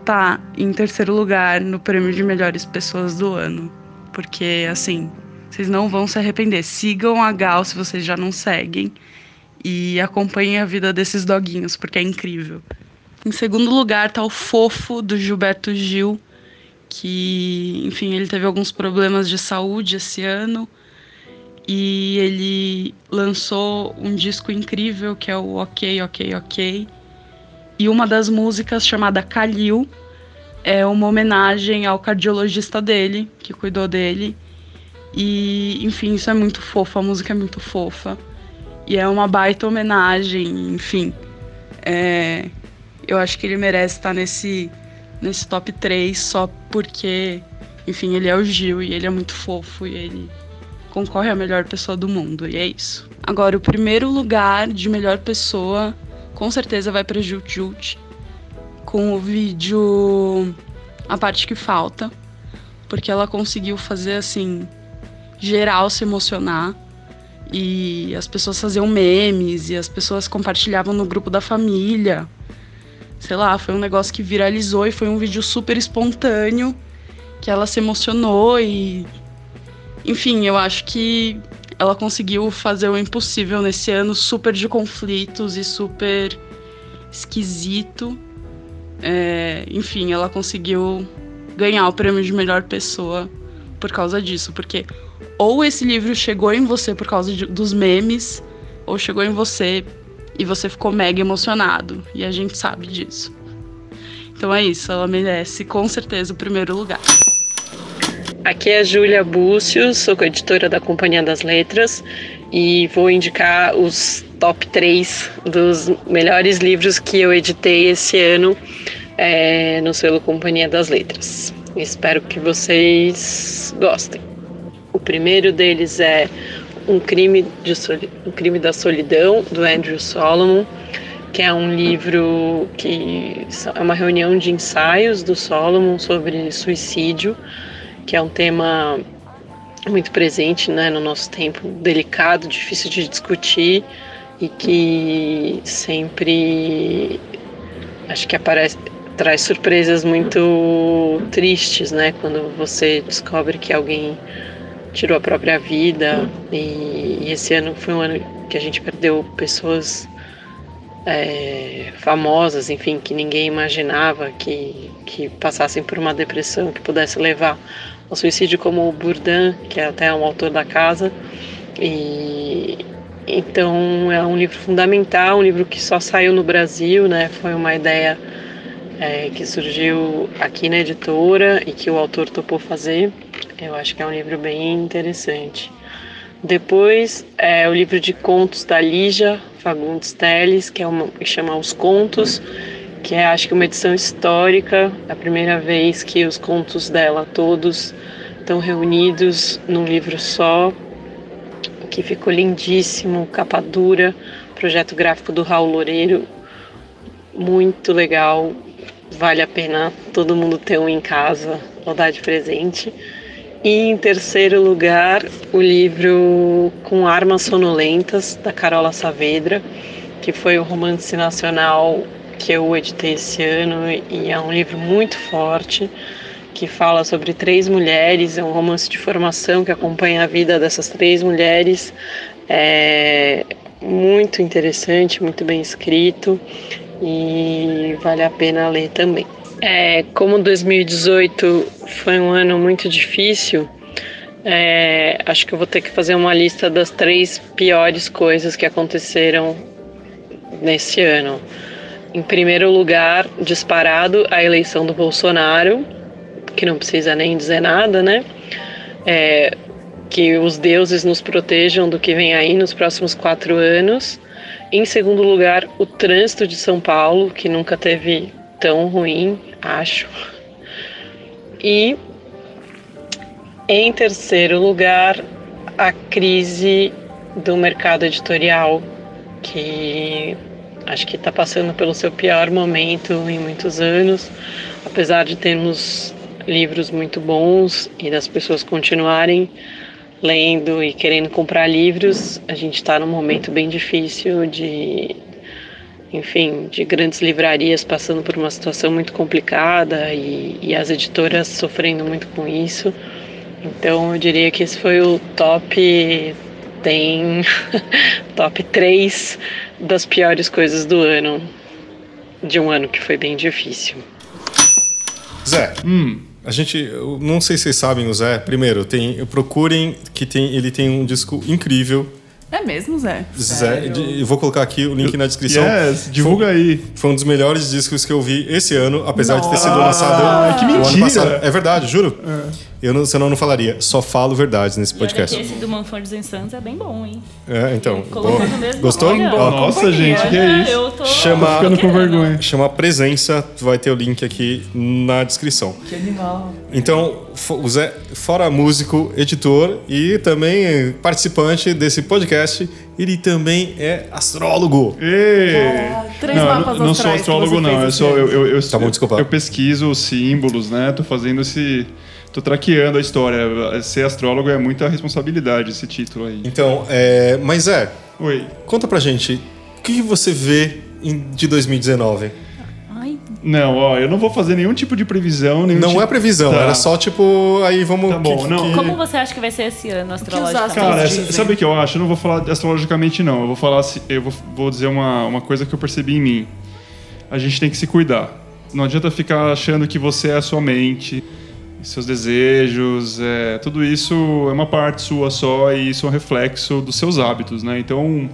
estar tá em terceiro lugar no prêmio de melhores pessoas do ano. Porque, assim, vocês não vão se arrepender. Sigam a Gal se vocês já não seguem. E acompanhem a vida desses doguinhos, porque é incrível. Em segundo lugar tá o Fofo, do Gilberto Gil, que, enfim, ele teve alguns problemas de saúde esse ano e ele lançou um disco incrível que é o Ok, Ok, Ok. E uma das músicas, chamada Calil, é uma homenagem ao cardiologista dele, que cuidou dele. E, enfim, isso é muito fofo, a música é muito fofa. E é uma baita homenagem, enfim. É, eu acho que ele merece estar nesse, nesse top 3 só porque, enfim, ele é o Gil e ele é muito fofo e ele concorre a melhor pessoa do mundo. E é isso. Agora, o primeiro lugar de melhor pessoa com certeza vai para Jut Jut com o vídeo A Parte Que Falta, porque ela conseguiu fazer assim, geral se emocionar. E as pessoas faziam memes e as pessoas compartilhavam no grupo da família sei lá, foi um negócio que viralizou e foi um vídeo super espontâneo, que ela se emocionou e. Enfim, eu acho que ela conseguiu fazer o impossível nesse ano super de conflitos e super esquisito. É, enfim, ela conseguiu ganhar o prêmio de melhor pessoa por causa disso, porque ou esse livro chegou em você por causa de, dos memes, ou chegou em você e você ficou mega emocionado. E a gente sabe disso. Então é isso, ela merece com certeza o primeiro lugar. Aqui é a Júlia Búcio, sou coeditora da Companhia das Letras e vou indicar os top 3 dos melhores livros que eu editei esse ano é, no selo Companhia das Letras. Espero que vocês gostem. Primeiro deles é um crime, de um crime da solidão do Andrew Solomon, que é um livro que é uma reunião de ensaios do Solomon sobre suicídio, que é um tema muito presente né, no nosso tempo, delicado, difícil de discutir e que sempre acho que aparece traz surpresas muito tristes, né, quando você descobre que alguém tirou a própria vida e, e, esse ano foi um ano que a gente perdeu pessoas é, famosas, enfim, que ninguém imaginava que, que passassem por uma depressão que pudesse levar ao suicídio, como o Bourdain, que é até um autor da casa. E então é um livro fundamental, um livro que só saiu no Brasil, né? Foi uma ideia é, que surgiu aqui na editora e que o autor topou fazer. Eu acho que é um livro bem interessante. Depois é o livro de contos da Lígia Fagundes Teles, que é uma que chama Os Contos, que é acho que uma edição histórica, a primeira vez que os contos dela todos estão reunidos num livro só, que ficou lindíssimo, capa dura, projeto gráfico do Raul Loureiro, muito legal, vale a pena todo mundo ter um em casa ou dar de presente. E em terceiro lugar, o livro Com Armas Sonolentas, da Carola Saavedra, que foi o romance nacional que eu editei esse ano e é um livro muito forte que fala sobre três mulheres, é um romance de formação que acompanha a vida dessas três mulheres. É muito interessante, muito bem escrito e vale a pena ler também. É, como 2018 foi um ano muito difícil, é, acho que eu vou ter que fazer uma lista das três piores coisas que aconteceram nesse ano. Em primeiro lugar, disparado a eleição do Bolsonaro, que não precisa nem dizer nada, né? É, que os deuses nos protejam do que vem aí nos próximos quatro anos. Em segundo lugar, o trânsito de São Paulo, que nunca teve tão ruim, acho. E em terceiro lugar, a crise do mercado editorial, que acho que está passando pelo seu pior momento em muitos anos, apesar de termos livros muito bons e das pessoas continuarem lendo e querendo comprar livros, a gente está num momento bem difícil de, enfim, de grandes livrarias passando por uma situação muito complicada e, e as editoras sofrendo muito com isso. Então eu diria que esse foi o top tem top 3 das piores coisas do ano, de um ano que foi bem difícil. Zé, Hum, a gente, eu não sei se vocês sabem o Zé. Primeiro, tem, procurem que tem, ele tem um disco incrível. É mesmo, Zé? Zé, eu vou colocar aqui o link na descrição. yes, divulga aí. Foi um dos melhores discos que eu vi esse ano, apesar de ter sido Nossa, lançado que no ano mentira. passado. É verdade, juro. Eu não, senão eu não falaria. Só falo verdades nesse E olha que podcast. esse do Manford Sons é bem bom, hein? É, então. Colocou boa. no mesmo Gostou? olha. Nossa, gente, que é isso? Eu tô Chama- tô Ficando com vergonha. Chama Presença, vai ter o link aqui na descrição. Que animal. Então, o Zé, fora músico, editor e também participante desse podcast, ele também é astrólogo. Ê! Três não, mapas não, não sou astrais astrólogo, não. fez Eu, sou, eu, eu, eu, Tá bom, desculpa. eu pesquiso os símbolos, né? Tô fazendo esse. Tô traqueando a história. Ser astrólogo é muita responsabilidade, esse título aí. Então, é, mas é, Oi. conta pra gente, o que que você vê de 2019? Ai, Não, ó, eu não vou fazer nenhum tipo de previsão. Nenhum Não tipo... é previsão, Tá. era só tipo, aí vamos... Tá bom, não. como você acha que vai ser esse ano astrologicamente? Cara, dizem. sabe o que eu acho? Eu não vou falar astrologicamente, não. Eu vou falar, assim- eu vou, vou dizer uma, uma coisa que eu percebi em mim. A gente tem que se cuidar. Não adianta ficar achando que você é a sua mente, seus desejos, é, tudo isso é uma parte sua só e isso é um reflexo dos seus hábitos, né? Então,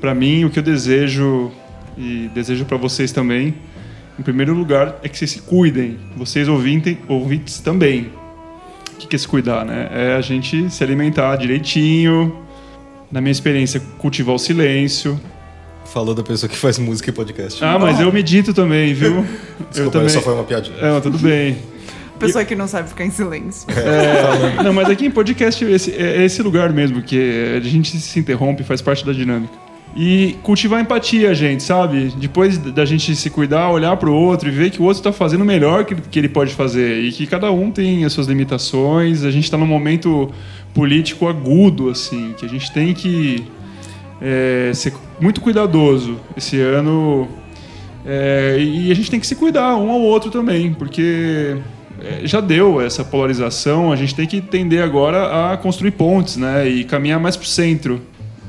pra mim, o que eu desejo e desejo pra vocês também, em primeiro lugar, é que vocês se cuidem. Vocês ouvintem, ouvintes também. O que é se cuidar, né? É a gente se alimentar direitinho, na minha experiência, cultivar o silêncio. Falou da pessoa que faz música e podcast. Ah, mas eu medito também, viu? eu Desculpa, também. só foi uma piadinha. É, tudo bem. Pessoa que não sabe ficar em silêncio. É, não, mas aqui em podcast esse, é esse lugar mesmo, que a gente se interrompe, faz parte da dinâmica. E cultivar empatia, gente, sabe? Depois da gente se cuidar, olhar pro outro e ver que o outro tá fazendo o melhor que, que ele pode fazer. E que cada um tem as suas limitações. A gente tá num momento político agudo, assim, que a gente tem que é, ser muito cuidadoso esse ano. É, e a gente tem que se cuidar um ao outro também, porque é, já deu essa polarização, a gente tem que tender agora a construir pontes, né? E caminhar mais pro centro,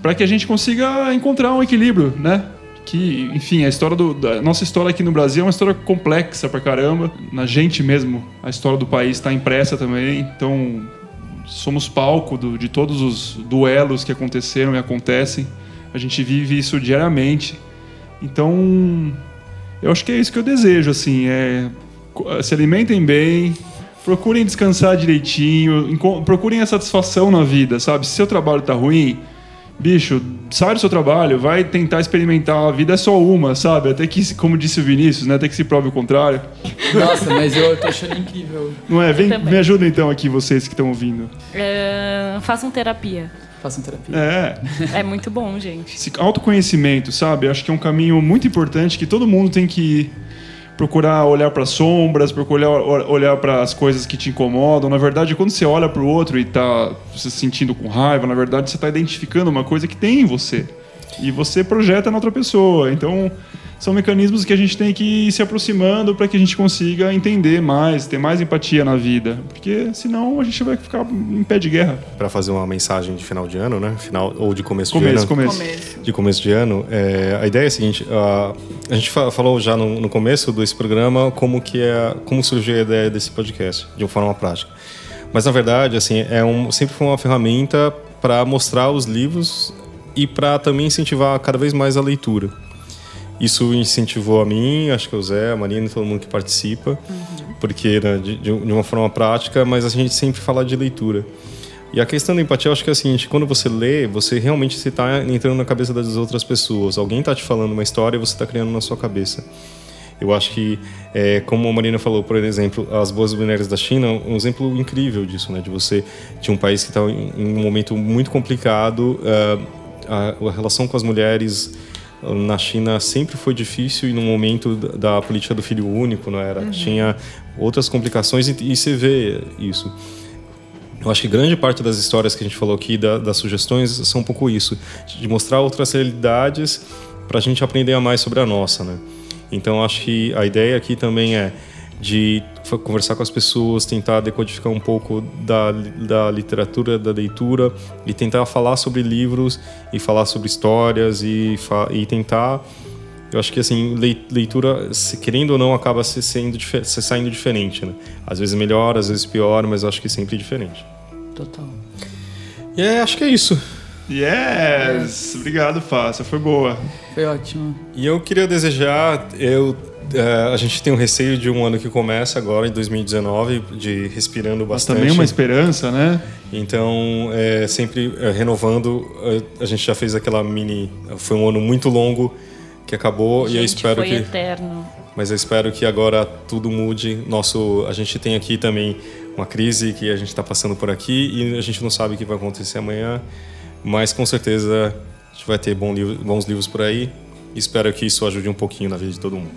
para que a gente consiga encontrar um equilíbrio, né? Que, enfim, a história do, da nossa história aqui no Brasil é uma história complexa pra caramba. Na gente mesmo, a história do país está impressa também. Então, somos palco do- de todos os duelos que aconteceram e acontecem. A gente vive isso diariamente. Então, eu acho que é isso que eu desejo, assim, é se alimentem bem, procurem descansar direitinho, procurem a satisfação na vida, sabe? Se seu trabalho tá ruim, bicho, sai do seu trabalho, vai tentar experimentar, a vida é só uma, sabe? Até que, como disse o Vinícius, né? Até que se prove o contrário. Nossa, mas eu tô achando incrível. Não é? Vem, me ajuda então aqui, vocês que estão ouvindo. É, façam terapia. Façam terapia. É, É muito bom, gente. esse autoconhecimento, sabe? Acho que é um caminho muito importante que todo mundo tem que procurar olhar para sombras, procurar olhar para as coisas que te incomodam. Na verdade, quando você olha para o outro e tá se sentindo com raiva, na verdade você está identificando uma coisa que tem em você e você projeta na outra pessoa. Então são mecanismos que a gente tem que ir se aproximando para que a gente consiga entender mais, ter mais empatia na vida, porque senão a gente vai ficar em pé de guerra. Para fazer uma mensagem de final de ano, né? Final ou de começo, de Começo, ano. começo. Começo. de começo de ano, é, a ideia é a seguinte: a, a gente fa- falou já no, no começo desse programa como que é, como surgiu a ideia desse podcast de uma forma prática. Mas na verdade, assim, é um, sempre foi uma ferramenta para mostrar os livros e para também incentivar cada vez mais a leitura. Isso incentivou a mim, acho que o Zé, a Marina e todo mundo que participa, porque né, de, de uma forma prática, mas a gente sempre fala de leitura. E a questão da empatia, eu acho que é a seguinte: quando você lê, você realmente está entrando na cabeça das outras pessoas. Alguém está te falando uma história e você está criando na sua cabeça. Eu acho que, é, como a Marina falou, por exemplo, as boas mulheres da China, um exemplo incrível disso, né? De você de um país que está em, um momento muito complicado, ah, a, a relação com as mulheres na China sempre foi difícil e no momento da, política do filho único, não era? Tinha outras complicações e, e você vê isso. Eu acho que grande parte das histórias que a gente falou aqui, da- das sugestões, são um pouco isso, de mostrar outras realidades para a gente aprender a mais sobre a nossa, né? Então acho que a ideia aqui também é de conversar com as pessoas, tentar decodificar um pouco da, da literatura, da leitura e tentar falar sobre livros e falar sobre histórias e, e tentar eu acho que assim lei- leitura se- querendo ou não acaba se sendo se saindo diferente né às vezes melhor às vezes pior mas eu acho que sempre diferente Total. e é, acho que é isso Yes! Obrigado, Fá. Essa foi boa. Foi ótimo. E eu queria desejar, eu, eh, a gente tem um receio de um ano que começa agora, em 2019, de respirando Mas bastante. também uma esperança, né? Então, é, sempre eh, renovando, eh, a gente já fez aquela mini. Foi um ano muito longo que acabou e eu Gente, espero foi que. eterno. Mas eu espero que agora tudo mude. Nosso, a gente tem aqui também uma crise que a gente está passando por aqui e a gente não sabe o que vai acontecer amanhã, mas com certeza a gente vai ter bom livro- bons livros por aí. E espero que isso ajude um pouquinho na vida de todo mundo.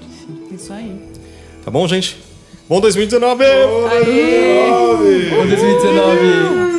Isso aí. Tá bom, gente? Bom 2019! Bom 2019!